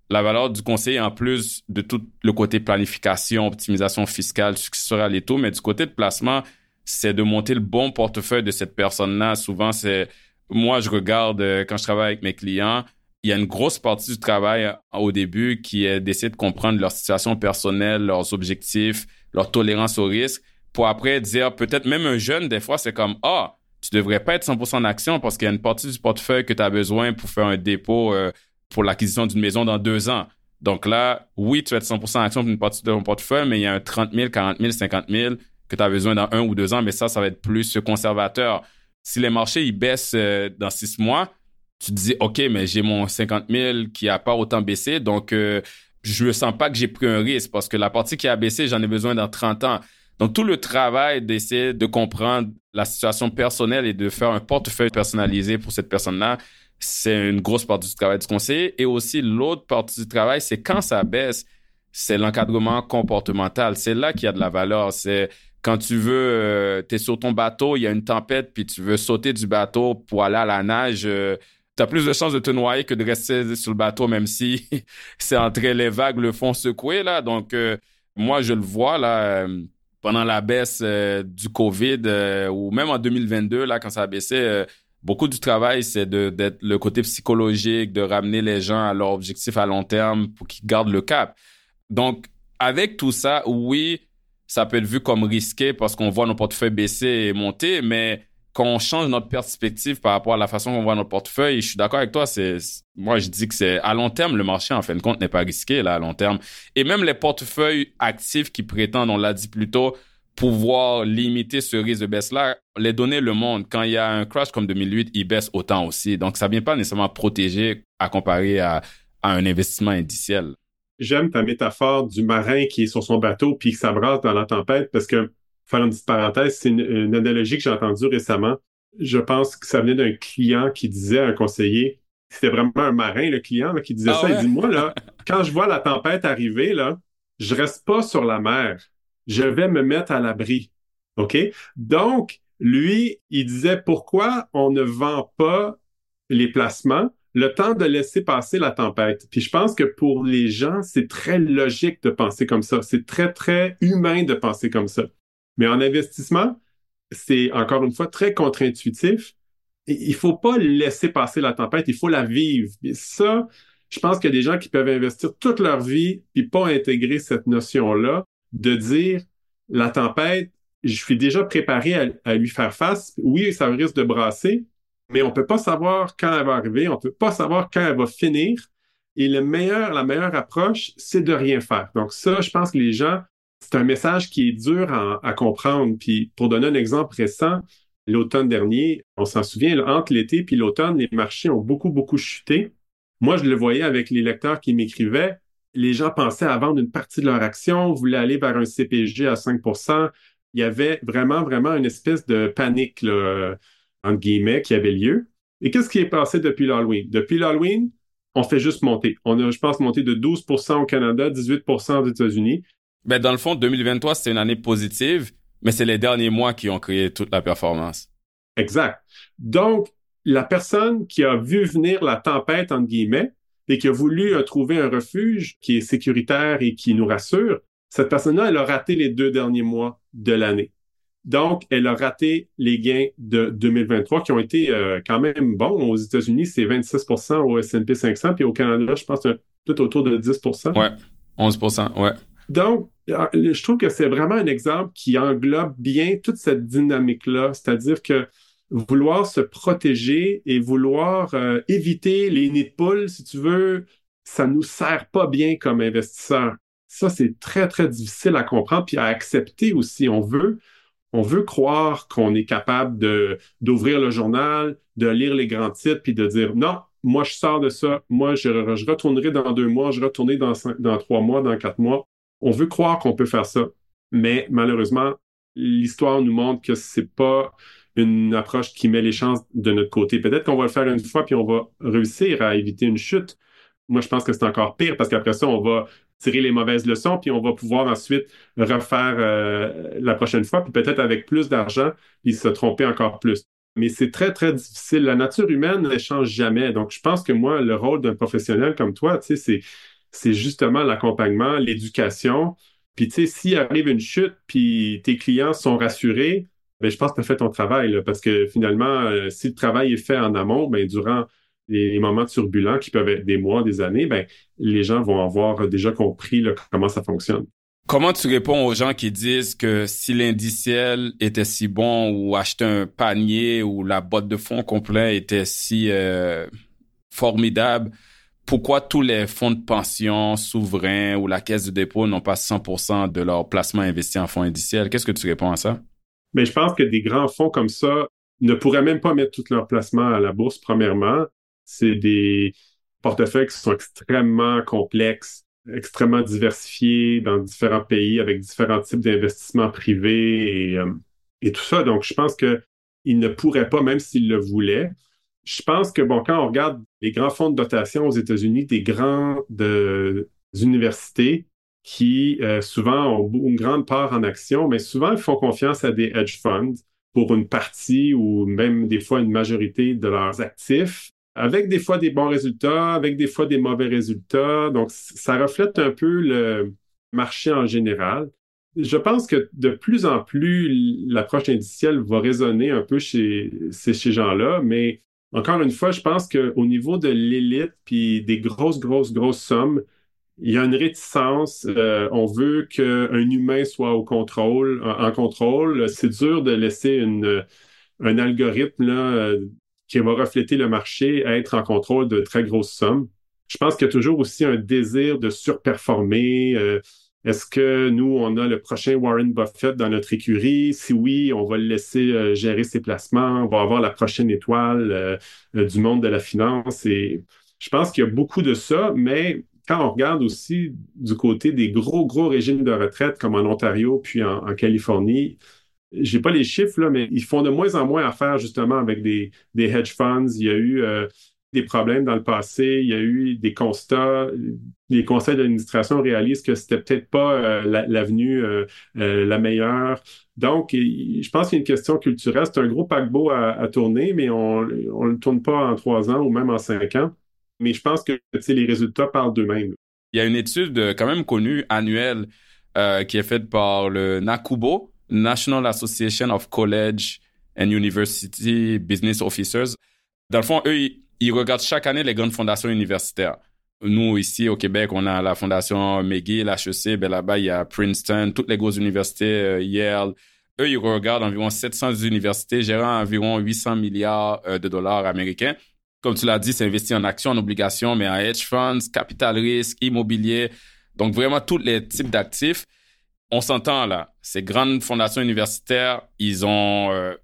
la valeur du conseiller, en plus de tout le côté planification, optimisation fiscale, successorale et tout, mais du côté de placement, c'est de monter le bon portefeuille de cette personne-là. Souvent, c'est moi, je regarde euh, quand je travaille avec mes clients, il y a une grosse partie du travail euh, au début qui est d'essayer de comprendre leur situation personnelle, leurs objectifs, leur tolérance au risque, pour après dire peut-être même un jeune, des fois, c'est comme ah, tu devrais pas être 100% en action parce qu'il y a une partie du portefeuille que tu as besoin pour faire un dépôt euh, pour l'acquisition d'une maison dans deux ans. Donc là, oui, tu vas être 100% en action pour une partie de ton portefeuille, mais il y a un 30 000, 40 000, 50 000 que tu as besoin dans un ou deux ans, mais ça, ça va être plus conservateur. Si les marchés, ils baissent euh, dans six mois, tu te dis, OK, mais j'ai mon 50 000 qui a pas autant baissé, donc euh, je ne sens pas que j'ai pris un risque parce que la partie qui a baissé, j'en ai besoin dans 30 ans. Donc, tout le travail d'essayer de comprendre la situation personnelle et de faire un portefeuille personnalisé pour cette personne-là, c'est une grosse partie du travail du conseiller. Et aussi, l'autre partie du travail, c'est quand ça baisse, c'est l'encadrement comportemental. C'est là qu'il y a de la valeur. C'est quand tu veux, euh, tu es sur ton bateau, il y a une tempête, puis tu veux sauter du bateau pour aller à la nage. Euh, tu as plus de chances de te noyer que de rester sur le bateau, même si c'est entre les vagues, le fond secoué. Là. Donc, euh, moi, je le vois là pendant la baisse du COVID ou même en 2022, là, quand ça a baissé beaucoup du travail, c'est d'être le côté psychologique, de ramener les gens à leur objectif à long terme pour qu'ils gardent le cap. Donc, avec tout ça, oui, ça peut être vu comme risqué parce qu'on voit nos portefeuilles baisser et monter, mais quand on change notre perspective par rapport à la façon qu'on voit notre portefeuille, je suis d'accord avec toi, c'est, moi, je dis que c'est à long terme, le marché, en fin de compte, n'est pas risqué, là, à long terme. Et même les portefeuilles actifs qui prétendent, on l'a dit plus tôt, pouvoir limiter ce risque de baisse-là, les données le montrent. Quand il y a un crash comme 2008, il baisse autant aussi. Donc, ça vient pas nécessairement protéger à comparer à, un investissement indiciel. J'aime ta métaphore du marin qui est sur son bateau puis qui s'abrasse dans la tempête parce que, faire une petite parenthèse, c'est une, analogie que j'ai entendue récemment. Je pense que ça venait d'un client qui disait à un conseiller, c'était vraiment un marin, le client, qui disait ah ça. Il dit, moi, là, quand je vois la tempête arriver, là, je reste pas sur la mer je vais me mettre à l'abri. OK? Donc, lui, il disait pourquoi on ne vend pas les placements? Le temps de laisser passer la tempête. Puis je pense que pour les gens, c'est très logique de penser comme ça. C'est très, très humain de penser comme ça. Mais en investissement, c'est encore une fois très contre-intuitif. Il faut pas laisser passer la tempête, il faut la vivre. Ça, je pense qu'il y a des gens qui peuvent investir toute leur vie puis pas intégrer cette notion-là de dire la tempête, je suis déjà préparé à, lui faire face. Oui, ça risque de brasser, mais on peut pas savoir quand elle va arriver, on peut pas savoir quand elle va finir. Et le meilleur, la meilleure approche, c'est de rien faire. Donc ça, je pense que les gens, c'est un message qui est dur à, comprendre. Puis pour donner un exemple récent, l'automne dernier, on s'en souvient, entre l'été puis l'automne, les marchés ont beaucoup, beaucoup chuté. Moi, je le voyais avec les lecteurs qui m'écrivaient les gens pensaient à vendre une partie de leur action, voulaient aller vers un CPG à 5% Il y avait vraiment, vraiment une espèce de panique, là, entre guillemets, qui avait lieu. Et qu'est-ce qui est passé depuis l'Halloween? Depuis l'Halloween, on fait juste monter. On a, je pense, monté de 12% au Canada, 18% aux États-Unis. Ben, dans le fond, 2023, c'était une année positive, mais c'est les derniers mois qui ont créé toute la performance. Exact. Donc, la personne qui a vu venir la tempête, entre guillemets, et qui a voulu euh, trouver un refuge qui est sécuritaire et qui nous rassure, cette personne-là, elle a raté les deux derniers mois de l'année. Donc, elle a raté les gains de 2023 qui ont été euh, quand même bons. Aux États-Unis, c'est 26% au S&P 500, puis au Canada, je pense tout autour de 10% Ouais, 11% ouais. Donc, euh, je trouve que c'est vraiment un exemple qui englobe bien toute cette dynamique-là, c'est-à-dire que vouloir se protéger et vouloir euh, éviter les nids de poules, si tu veux, ça nous sert pas bien comme investisseur. Ça, c'est très, très difficile à comprendre puis à accepter aussi. On veut, on veut croire qu'on est capable d'ouvrir le journal, de lire les grands titres puis de dire non, moi, je sors de ça. Moi, je, retournerai dans deux mois, je retournerai dans, dans trois mois, dans quatre mois. On veut croire qu'on peut faire ça. Mais malheureusement, l'histoire nous montre que c'est pas une approche qui met les chances de notre côté. Peut-être qu'on va le faire une fois puis on va réussir à éviter une chute. Moi, je pense que c'est encore pire parce qu'après ça, on va tirer les mauvaises leçons puis on va pouvoir ensuite refaire euh, la prochaine fois puis peut-être avec plus d'argent puis se tromper encore plus. Mais c'est très, très difficile. La nature humaine ne change jamais. Donc, je pense que moi, le rôle d'un professionnel comme toi, tu sais, c'est c'est justement l'accompagnement, l'éducation. Puis, tu sais, s'il arrive une chute, puis tes clients sont rassurés, ben, je pense que tu as fait ton travail, parce que finalement, euh, si le travail est fait en amont, ben, durant les, moments turbulents qui peuvent être des mois, des années, ben, les gens vont avoir déjà compris comment ça fonctionne. Comment tu réponds aux gens qui disent que si l'indiciel était si bon ou acheter un panier ou la boîte de fonds complet était si euh, formidable, pourquoi tous les fonds de pension souverains ou la caisse de dépôt n'ont pas 100% de leur placement investi en fonds indiciels? Qu'est-ce que tu réponds à ça? Mais je pense que des grands fonds comme ça ne pourraient même pas mettre tout leur placement à la bourse, premièrement. C'est des portefeuilles qui sont extrêmement complexes extrêmement diversifié dans différents pays avec différents types d'investissements privés et, euh, tout ça. Donc, je pense qu'il ne pourrait pas, même s'il le voulait. Je pense que, bon, quand on regarde les grands fonds de dotation aux États-Unis, des grandes universités qui euh, souvent ont une grande part en action, mais souvent ils font confiance à des hedge funds pour une partie ou même des fois une majorité de leurs actifs avec des fois des bons résultats, avec des fois des mauvais résultats. Donc, ça reflète un peu le marché en général. Je pense que de plus en plus, l'approche indicielle va résonner un peu chez, ces gens-là, mais encore une fois, je pense qu'au niveau de l'élite puis des grosses, grosses, grosses sommes, il y a une réticence. Euh, on veut qu'un humain soit au contrôle, en, contrôle. C'est dur de laisser un algorithme là, qui va refléter le marché, être en contrôle de très grosses sommes. Je pense qu'il y a toujours aussi un désir de surperformer. Euh, est-ce que nous, on a le prochain Warren Buffett dans notre écurie? Si oui, on va le laisser euh, gérer ses placements, on va avoir la prochaine étoile euh, du monde de la finance. Et je pense qu'il y a beaucoup de ça, mais quand on regarde aussi du côté des gros, gros régimes de retraite comme en Ontario puis en, en Californie, j'ai pas les chiffres, là, mais ils font de moins en moins affaire justement avec des, des hedge funds. Il y a eu euh, des problèmes dans le passé, il y a eu des constats. Les conseils d'administration réalisent que c'était peut-être pas euh, l'avenue euh, la meilleure. Donc, je pense qu'il y a une question culturelle. C'est un gros paquebot à, tourner, mais on ne le tourne pas en trois ans ou même en cinq ans. Mais je pense que les résultats parlent d'eux-mêmes. Il y a une étude quand même connue annuelle qui est faite par le NACUBO, National Association of College and University Business Officers. Dans le fond, eux, ils, regardent chaque année les grandes fondations universitaires. Nous, ici, au Québec, on a la fondation McGill, l'HEC, ben là-bas, il y a Princeton, toutes les grosses universités, euh, Yale. Eux, ils regardent environ 700 universités gérant environ 800 milliards euh, de dollars américains. Comme tu l'as dit, c'est investi en actions, en obligations, mais en hedge funds, capital risque, immobilier. Donc, vraiment, tous les types d'actifs on s'entend là. Ces grandes fondations universitaires, ils ont euh,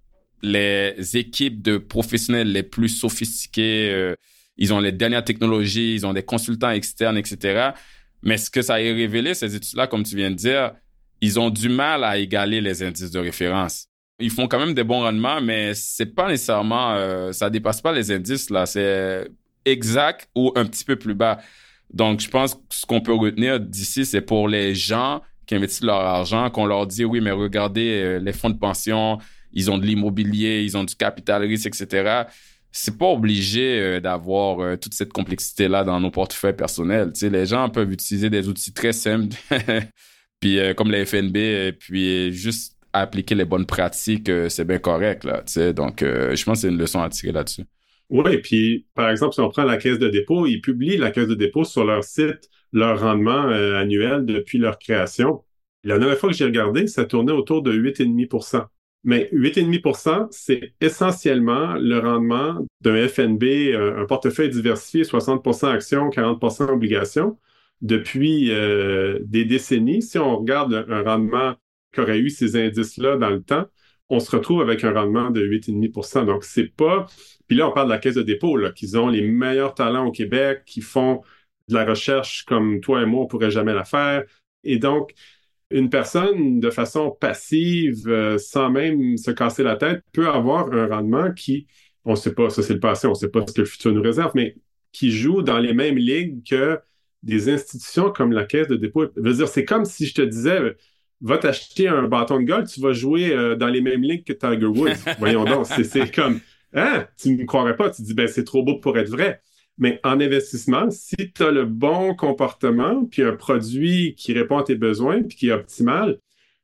les équipes de professionnels les plus sophistiquées. Euh, ils ont les dernières technologies, ils ont des consultants externes, etc. Mais ce que ça a révélé, ces études-là, comme tu viens de dire, ils ont du mal à égaler les indices de référence. Ils font quand même des bons rendements, mais c'est pas nécessairement, euh, ça dépasse pas les indices là. C'est exact ou un petit peu plus bas. Donc, je pense que ce qu'on peut retenir d'ici, c'est pour les gens qui investissent leur argent, qu'on leur dit oui, mais regardez, euh, les fonds de pension, ils ont de l'immobilier, ils ont du capital risque, etc. C'est pas obligé euh, d'avoir euh, toute cette complexité-là dans nos portefeuilles personnels. Les gens peuvent utiliser des outils très simples, puis comme les FNB, puis juste appliquer les bonnes pratiques, c'est bien correct. Là. Donc, je pense que c'est une leçon à tirer là-dessus. Oui, puis par exemple, si on prend la caisse de dépôt, ils publient la caisse de dépôt sur leur site leur rendement euh, annuel depuis leur création. La dernière fois que j'ai regardé, ça tournait autour de 8,5% Mais 8,5% c'est essentiellement le rendement d'un FNB, euh, un portefeuille diversifié, 60% actions, 40% obligations, depuis euh, des décennies. Si on regarde un rendement qu'auraient eu ces indices-là dans le temps, on se retrouve avec un rendement de 8,5% Donc, c'est pas. Puis là, on parle de la caisse de dépôt, qu'ils ont les meilleurs talents au Québec, qui font de la recherche comme toi et moi, on pourrait jamais la faire. Et donc, une personne, de façon passive, euh, sans même se casser la tête, peut avoir un rendement qui, on ne sait pas, ça c'est le passé, on ne sait pas ce que le futur nous réserve, mais qui joue dans les mêmes ligues que des institutions comme la Caisse de dépôt. Je veux dire, c'est comme si je te disais, va t'acheter un bâton de golf, tu vas jouer euh, dans les mêmes ligues que Tiger Woods. Voyons donc, c'est comme, hein, tu ne me croirais pas, tu dis, ben c'est trop beau pour être vrai. Mais en investissement, si tu as le bon comportement, puis un produit qui répond à tes besoins, puis qui est optimal,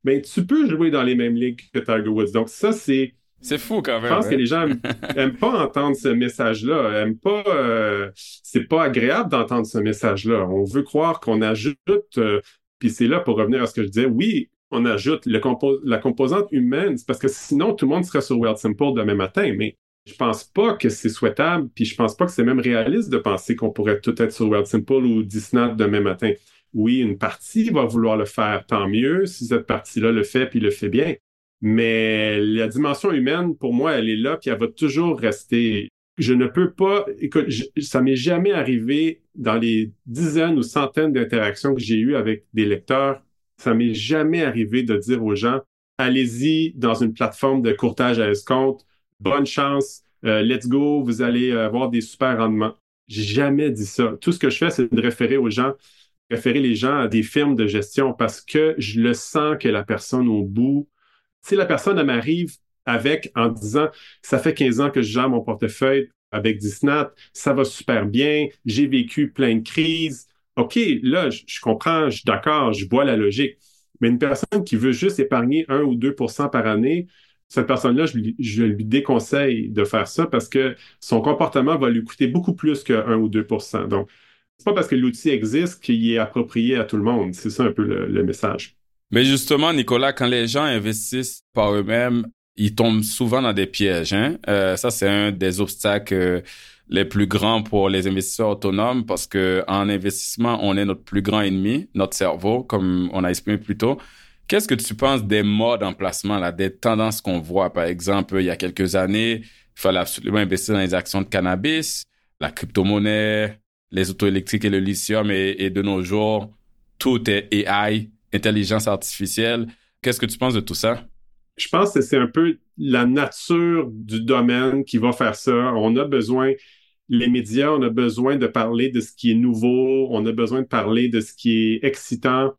ben, tu peux jouer dans les mêmes ligues que Tiger Woods. Donc, ça, c'est. C'est fou quand même. Je pense que hein? les gens aiment, pas entendre ce message-là. Aiment pas. Euh, c'est pas agréable d'entendre ce message-là. On veut croire qu'on ajoute. Euh, puis c'est là pour revenir à ce que je disais. Oui, on ajoute le la composante humaine, parce que sinon tout le monde serait sur World Simple demain matin. Mais je pense pas que c'est souhaitable, puis je pense pas que c'est même réaliste de penser qu'on pourrait tout être sur World Simple ou Disney demain matin oui, une partie va vouloir le faire, tant mieux si cette partie-là le fait puis le fait bien. Mais la dimension humaine, pour moi, elle est là puis elle va toujours rester. Je ne peux pas, écoute, ça m'est jamais arrivé dans les dizaines ou centaines d'interactions que j'ai eues avec des lecteurs, ça m'est jamais arrivé de dire aux gens, allez-y dans une plateforme de courtage à escompte, bonne chance, euh, let's go, vous allez avoir des super rendements. J'ai jamais dit ça. Tout ce que je fais, c'est de référer aux gens référer les gens à des firmes de gestion parce que je le sens que la personne au bout, si la personne m'arrive avec en disant ça fait 15 ans que je gère mon portefeuille avec Disnat, ça va super bien, j'ai vécu plein de crises. OK, là, je, comprends, je suis d'accord, je vois la logique. Mais une personne qui veut juste épargner 1 ou 2% par année, cette personne-là, je, lui déconseille de faire ça parce que son comportement va lui coûter beaucoup plus que 1 ou 2% Donc, c'est pas parce que l'outil existe qu'il est approprié à tout le monde. C'est ça un peu le, message. Mais justement, Nicolas, quand les gens investissent par eux-mêmes, ils tombent souvent dans des pièges. Hein? Euh, ça, c'est un des obstacles euh, les plus grands pour les investisseurs autonomes parce que en investissement, on est notre plus grand ennemi, notre cerveau, comme on a exprimé plus tôt. Qu'est-ce que tu penses des modes en placement, là, des tendances qu'on voit? Par exemple, il y a quelques années, il fallait absolument investir dans les actions de cannabis, la crypto-monnaie, les auto électriques et le lithium et, de nos jours, tout est AI, intelligence artificielle. Qu'est-ce que tu penses de tout ça? Je pense que c'est un peu la nature du domaine qui va faire ça. On a besoin, les médias, on a besoin de parler de ce qui est nouveau, on a besoin de parler de ce qui est excitant.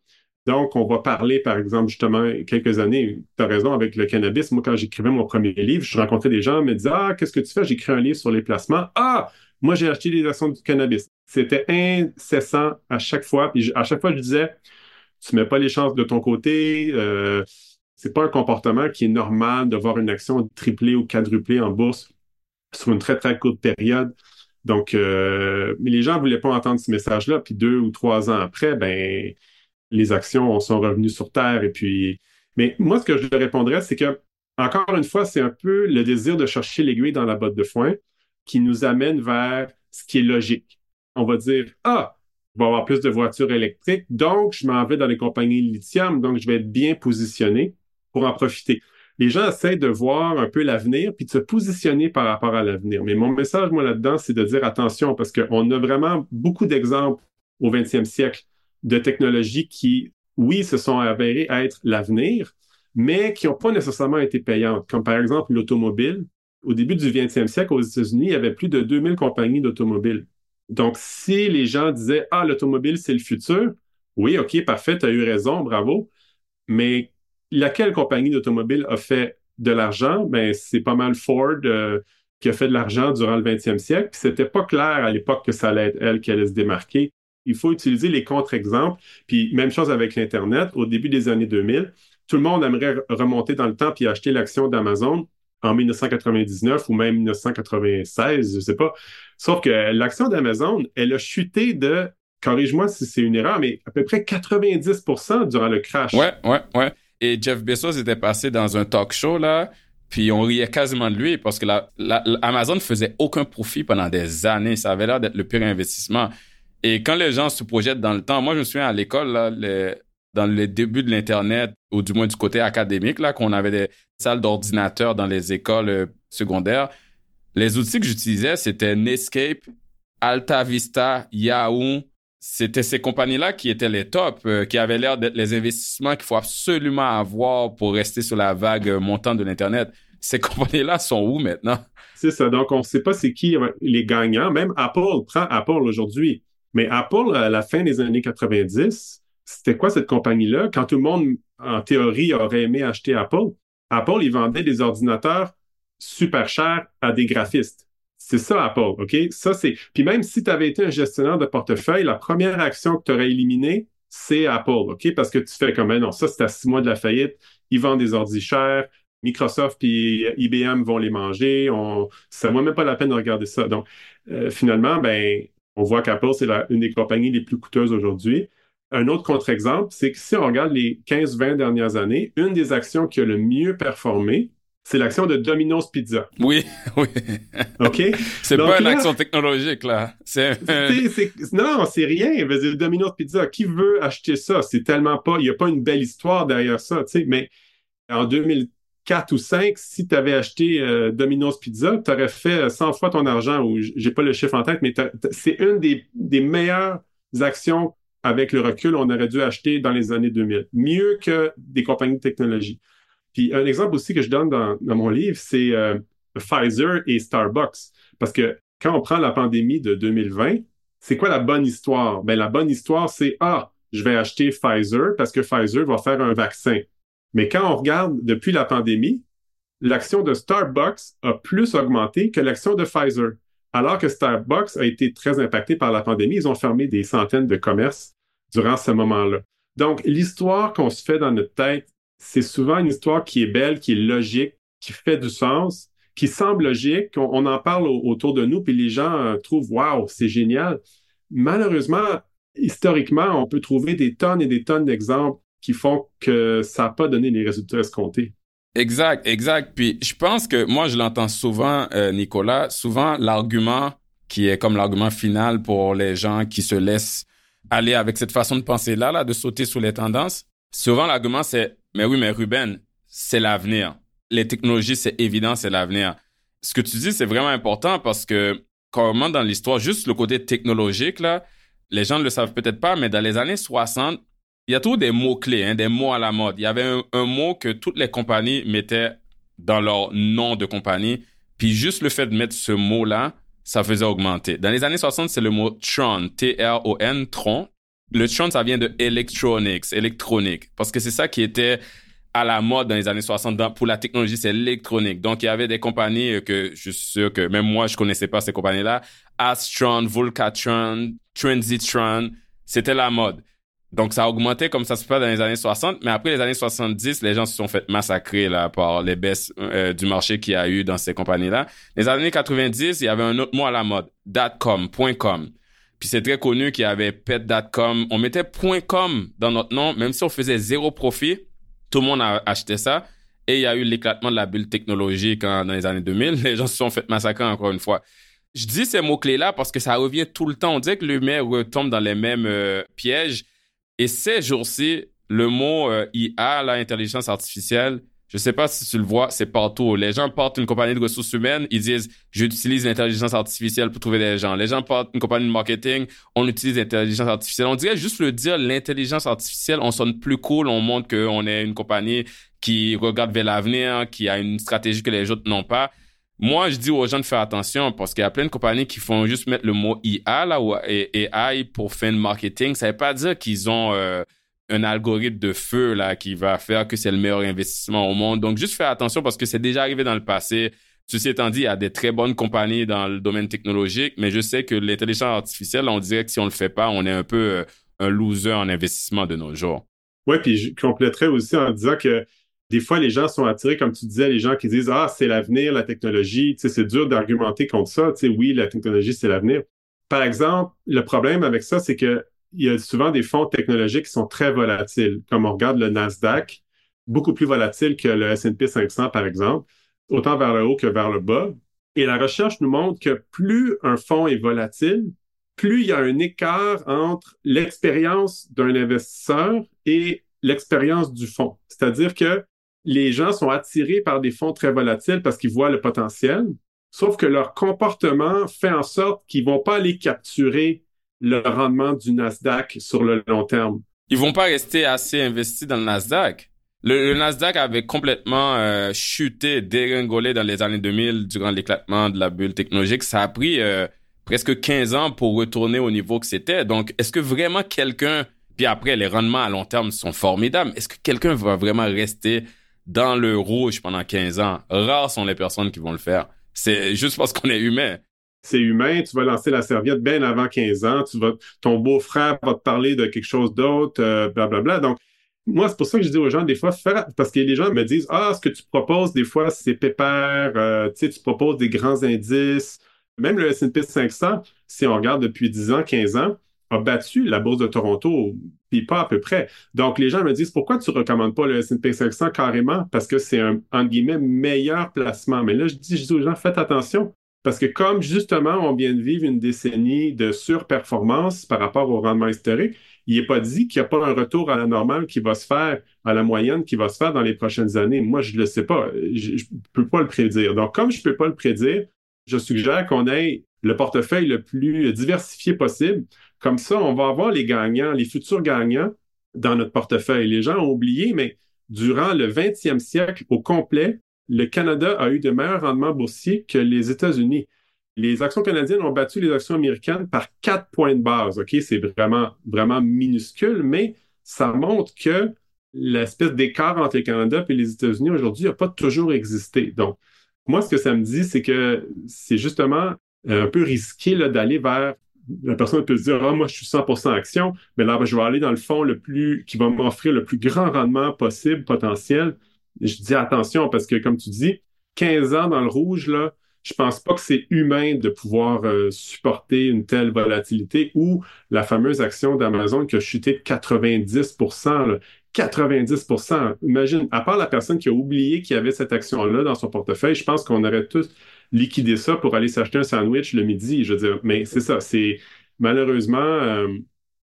Donc, on va parler, par exemple, justement, quelques années, tu as raison, avec le cannabis. Moi, quand j'écrivais mon premier livre, je rencontrais des gens, me disaient, ah, qu'est-ce que tu fais? J'écris un livre sur les placements. Ah, moi, j'ai acheté des actions du cannabis. C'était incessant à chaque fois. Puis à chaque fois, je disais, tu mets pas les chances de ton côté. Euh, c'est pas un comportement qui est normal de voir une action triplée ou quadruplée en bourse sur une très, très courte période. Donc, euh, mais les gens voulaient pas entendre ce message-là. Puis deux ou trois ans après, ben, les actions sont revenues sur terre. Et puis, mais moi, ce que je répondrais, c'est que, encore une fois, c'est un peu le désir de chercher l'aiguille dans la botte de foin qui nous amène vers ce qui est logique. On va dire, ah, il va y avoir plus de voitures électriques, donc je m'en vais dans les compagnies lithium, donc je vais être bien positionné pour en profiter. Les gens essaient de voir un peu l'avenir puis de se positionner par rapport à l'avenir. Mais mon message, moi, là-dedans, c'est de dire attention parce qu'on a vraiment beaucoup d'exemples au 20e siècle de technologies qui, oui, se sont avérées être l'avenir, mais qui n'ont pas nécessairement été payantes, comme par exemple l'automobile au début du 20e siècle, aux États-Unis, il y avait plus de 2000 compagnies d'automobiles. Donc, si les gens disaient, ah, l'automobile, c'est le futur, oui, OK, parfait, tu as eu raison, bravo. Mais laquelle compagnie d'automobile a fait de l'argent? Ben, c'est pas mal Ford euh, qui a fait de l'argent durant le 20e siècle. Puis c'était pas clair à l'époque que ça allait être elle qui allait se démarquer. Il faut utiliser les contre-exemples. Puis même chose avec l'Internet. Au début des années 2000, tout le monde aimerait remonter dans le temps puis acheter l'action d'Amazon en 1999 ou même 1996, je sais pas. Sauf que l'action d'Amazon, elle a chuté de, corrige-moi si c'est une erreur, mais à peu près 90% durant le crash. Ouais, ouais, ouais. Et Jeff Bezos était passé dans un talk show, là, puis on riait quasiment de lui parce que la, Amazon faisait aucun profit pendant des années. Ça avait l'air d'être le pire investissement. Et quand les gens se projettent dans le temps, moi, je me souviens à l'école, là, dans les débuts de l'Internet, ou du moins du côté académique, là, qu'on avait des salles d'ordinateur dans les écoles euh, secondaires, les outils que j'utilisais, c'était Netscape, Alta Vista, Yahoo. C'était ces compagnies-là qui étaient les tops, euh, qui avaient l'air d'être les investissements qu'il faut absolument avoir pour rester sur la vague montante de l'Internet. Ces compagnies-là sont où maintenant? C'est ça. Donc, on ne sait pas c'est qui les gagnants. Même Apple, prend Apple aujourd'hui. Mais Apple, à la fin des années 90, c'était quoi cette compagnie-là? Quand tout le monde, en théorie, aurait aimé acheter Apple, Apple, ils vendaient des ordinateurs super chers à des graphistes. C'est ça, Apple, OK? Ça, c'est. Puis même si tu avais été un gestionnaire de portefeuille, la première action que tu aurais éliminée, c'est Apple, OK? Parce que tu fais comme, non, ça, c'est à six mois de la faillite. Ils vendent des ordi chers. Microsoft et IBM vont les manger. On, ça ne vaut même pas la peine de regarder ça. Donc, euh, finalement, ben, on voit qu'Apple, c'est une des compagnies les plus coûteuses aujourd'hui. Un autre contre-exemple, c'est que si on regarde les 15-20 dernières années, une des actions qui a le mieux performé, c'est l'action de Domino's Pizza. Oui, oui. OK? c'est pas une action technologique, là. C'est, non, c'est rien. Domino's Pizza, qui veut acheter ça? C'est tellement pas, il n'y a pas une belle histoire derrière ça, tu sais, mais en 2004 ou 5, si tu avais acheté euh, Domino's Pizza, tu aurais fait 100 fois ton argent, ou j'ai pas le chiffre en tête, mais c'est une des, des meilleures actions avec le recul, on aurait dû acheter dans les années 2000. Mieux que des compagnies de technologie. Puis un exemple aussi que je donne dans, mon livre, c'est euh, Pfizer et Starbucks. Parce que quand on prend la pandémie de 2020, c'est quoi la bonne histoire? Ben, la bonne histoire, c'est Ah, je vais acheter Pfizer parce que Pfizer va faire un vaccin. Mais quand on regarde depuis la pandémie, l'action de Starbucks a plus augmenté que l'action de Pfizer. Alors que Starbucks a été très impacté par la pandémie, ils ont fermé des centaines de commerces durant ce moment-là. Donc, l'histoire qu'on se fait dans notre tête, c'est souvent une histoire qui est belle, qui est logique, qui fait du sens, qui semble logique. On, en parle autour de nous, puis les gens euh, trouvent Waouh, c'est génial. Malheureusement, historiquement, on peut trouver des tonnes et des tonnes d'exemples qui font que ça n'a pas donné les résultats escomptés. Exact, exact. Puis je pense que moi, je l'entends souvent, euh, Nicolas, souvent l'argument qui est comme l'argument final pour les gens qui se laissent aller avec cette façon de penser-là, là, de sauter sous les tendances. Souvent, l'argument, c'est, mais oui, mais Ruben, c'est l'avenir. Les technologies, c'est évident, c'est l'avenir. Ce que tu dis, c'est vraiment important parce que, comment dans l'histoire, juste le côté technologique, là, les gens ne le savent peut-être pas, mais dans les années 60, il y a toujours des mots-clés, hein, des mots à la mode. Il y avait un, mot que toutes les compagnies mettaient dans leur nom de compagnie. Puis juste le fait de mettre ce mot-là, ça faisait augmenter. Dans les années 60, c'est le mot Tron, T-R-O-N, Tron. Le Tron, ça vient de electronics, électronique, parce que c'est ça qui était à la mode dans les années 60 pour la technologie, c'est l'électronique. Donc, il y avait des compagnies que je suis sûr que même moi, je connaissais pas ces compagnies-là. Astron, Volcatron, Transitron, c'était la mode. Donc, ça a augmenté comme ça se fait dans les années 60, mais après les années 70, les gens se sont fait massacrer là par les baisses euh, du marché qu'il y a eu dans ces compagnies-là. Les années 90, il y avait un autre mot à la mode, .com, .com. Puis c'est très connu qu'il y avait pet.com. On mettait .com dans notre nom, même si on faisait zéro profit, tout le monde a acheté ça. Et il y a eu l'éclatement de la bulle technologique dans les années 2000. Les gens se sont fait massacrer encore une fois. Je dis ces mots-clés-là parce que ça revient tout le temps. On dirait que l'humain retombe dans les mêmes euh, pièges et ces jours-ci, le mot euh, IA, l'intelligence artificielle, je ne sais pas si tu le vois, c'est partout. Les gens portent une compagnie de ressources humaines, ils disent j'utilise l'intelligence artificielle pour trouver des gens. Les gens portent une compagnie de marketing, on utilise l'intelligence artificielle. On dirait juste le dire l'intelligence artificielle, on sonne plus cool, on montre qu'on est une compagnie qui regarde vers l'avenir, qui a une stratégie que les autres n'ont pas. Moi, je dis aux gens de faire attention parce qu'il y a plein de compagnies qui font juste mettre le mot IA là ou AI pour faire de marketing. Ça veut pas dire qu'ils ont euh, un algorithme de feu là qui va faire que c'est le meilleur investissement au monde. Donc, juste faire attention parce que c'est déjà arrivé dans le passé. Ceci étant dit, il y a des très bonnes compagnies dans le domaine technologique, mais je sais que l'intelligence artificielle, on dirait que si on le fait pas, on est un peu euh, un loser en investissement de nos jours. Oui, puis je compléterais aussi en disant que des fois, les gens sont attirés, comme tu disais, les gens qui disent Ah, c'est l'avenir, la technologie. Tu sais, c'est dur d'argumenter contre ça. Tu sais, oui, la technologie, c'est l'avenir. Par exemple, le problème avec ça, c'est que il y a souvent des fonds technologiques qui sont très volatiles. Comme on regarde le Nasdaq, beaucoup plus volatile que le S&P 500, par exemple, autant vers le haut que vers le bas. Et la recherche nous montre que plus un fonds est volatile, plus il y a un écart entre l'expérience d'un investisseur et l'expérience du fonds. C'est-à-dire que les gens sont attirés par des fonds très volatiles parce qu'ils voient le potentiel, sauf que leur comportement fait en sorte qu'ils vont pas aller capturer le rendement du Nasdaq sur le long terme. Ils vont pas rester assez investis dans le Nasdaq. Le, Nasdaq avait complètement euh, chuté, dégringolé dans les années 2000 durant l'éclatement de la bulle technologique. Ça a pris euh, presque 15 ans pour retourner au niveau que c'était. Donc, est-ce que vraiment quelqu'un, puis après, les rendements à long terme sont formidables, est-ce que quelqu'un va vraiment rester dans le rouge pendant 15 ans. Rares sont les personnes qui vont le faire. C'est juste parce qu'on est humain. c'est humain, tu vas lancer la serviette bien avant 15 ans, tu vas, ton beau-frère va te parler de quelque chose d'autre, euh, blablabla. Donc, moi, c'est pour ça que je dis aux gens, des fois, parce que les gens me disent, ah, ce que tu proposes, des fois, c'est pépère, euh, tu sais, tu proposes des grands indices. Même le S&P 500, si on regarde depuis 10 ans, 15 ans, a battu la bourse de Toronto, puis pas à peu près. Donc, les gens me disent, pourquoi tu ne recommandes pas le S&P 500 carrément? Parce que c'est un, entre guillemets, meilleur placement. Mais là, je dis, je dis aux gens, faites attention. Parce que comme justement, on vient de vivre une décennie de surperformance par rapport au rendement historique, il n'est pas dit qu'il n'y a pas un retour à la normale qui va se faire, à la moyenne qui va se faire dans les prochaines années. Moi, je ne le sais pas. Je ne peux pas le prédire. Donc, comme je ne peux pas le prédire, je suggère qu'on ait le portefeuille le plus diversifié possible. Comme ça, on va avoir les gagnants, les futurs gagnants dans notre portefeuille. Les gens ont oublié, mais durant le 20e siècle au complet, le Canada a eu de meilleurs rendements boursiers que les États-Unis. Les actions canadiennes ont battu les actions américaines par quatre points de base. OK, c'est vraiment, vraiment minuscule, mais ça montre que l'espèce d'écart entre le Canada et les États-Unis aujourd'hui n'a pas toujours existé. Donc, moi, ce que ça me dit, c'est que c'est justement un peu risqué d'aller vers la personne peut se dire ah moi je suis 100% action mais là je vais aller dans le fond le plus qui va m'offrir le plus grand rendement possible potentiel. Je dis attention parce que, comme tu dis, 15 ans dans le rouge, là, je pense pas que c'est humain de pouvoir euh, supporter une telle volatilité ou la fameuse action d'Amazon qui a chuté de 90% 90% Imagine, à part la personne qui a oublié qu'il y avait cette action-là dans son portefeuille, je pense qu'on aurait tous liquidé ça pour aller s'acheter un sandwich le midi. Je veux dire, mais c'est ça, c'est malheureusement, euh,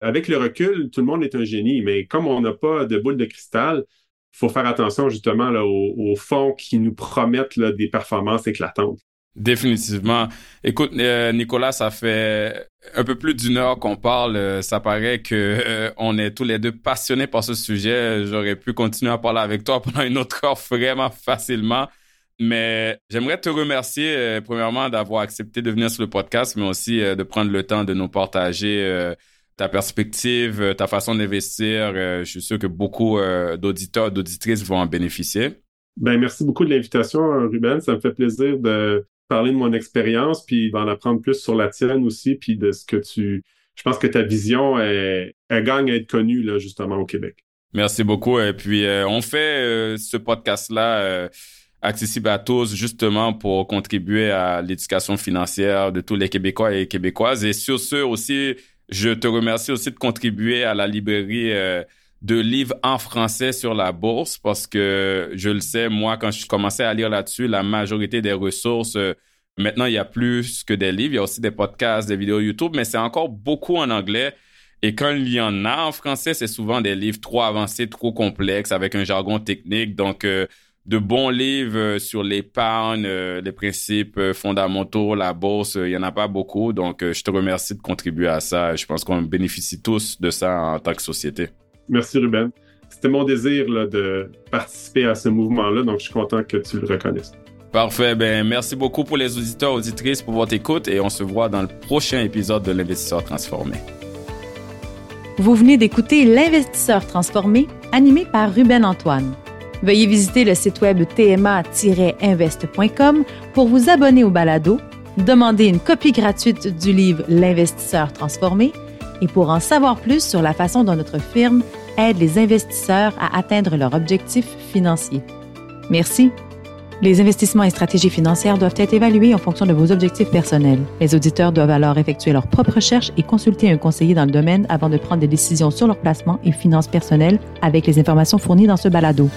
avec le recul, tout le monde est un génie, mais comme on n'a pas de boule de cristal, faut faire attention justement aux, fonds qui nous promettent des performances éclatantes. Définitivement. Écoute, euh, Nicolas, ça fait un peu plus d'une heure qu'on parle. Euh, ça paraît que on est tous les deux passionnés par ce sujet. J'aurais pu continuer à parler avec toi pendant une autre heure vraiment facilement. Mais j'aimerais te remercier, premièrement, d'avoir accepté de venir sur le podcast, mais aussi de prendre le temps de nous partager ta perspective, euh, ta façon d'investir. Euh, je suis sûr que beaucoup euh, d'auditeurs, d'auditrices vont en bénéficier. Ben, merci beaucoup de l'invitation, Ruben. Ça me fait plaisir de parler de mon expérience, puis d'en apprendre plus sur la tienne aussi, puis de ce que tu... Je pense que ta vision, elle, gagne à être connue, là, justement, au Québec. Merci beaucoup. Et puis, on fait ce podcast-là accessible à tous, justement, pour contribuer à l'éducation financière de tous les Québécois et Québécoises. Et sur ce aussi, je te remercie aussi de contribuer à la librairie euh, de livres en français sur la bourse parce que je le sais, moi, quand je commençais à lire là-dessus, la majorité des ressources, euh, maintenant, il y a plus que des livres. Il y a aussi des podcasts, des vidéos YouTube, mais c'est encore beaucoup en anglais. Et quand il y en a en français, c'est souvent des livres trop avancés, trop complexes, avec un jargon technique. Donc, euh, de bons livres euh, sur l'épargne, euh, les principes euh, fondamentaux, la bourse, il y en a pas beaucoup. Donc, je te remercie de contribuer à ça. Je pense qu'on bénéficie tous de ça en tant que société. Merci, Ruben. C'était mon désir de participer à ce mouvement-là, donc je suis content que tu le reconnaisses. Parfait. Ben, merci beaucoup pour les auditeurs, auditrices pour votre écoute et on se voit dans le prochain épisode de l'Investisseur Transformé. Vous venez d'écouter L'Investisseur Transformé, animé par Ruben Antoine. Veuillez visiter le site web tma-invest.com pour vous abonner au balado, demander une copie gratuite du livre L'investisseur transformé et pour en savoir plus sur la façon dont notre firme aide les investisseurs à atteindre leurs objectifs financiers. Merci. Les investissements et stratégies financières doivent être évalués en fonction de vos objectifs personnels. Les auditeurs doivent alors effectuer leurs propres recherches et consulter un conseiller dans le domaine avant de prendre des décisions sur leur placement et finances personnelles avec les informations fournies dans ce balado.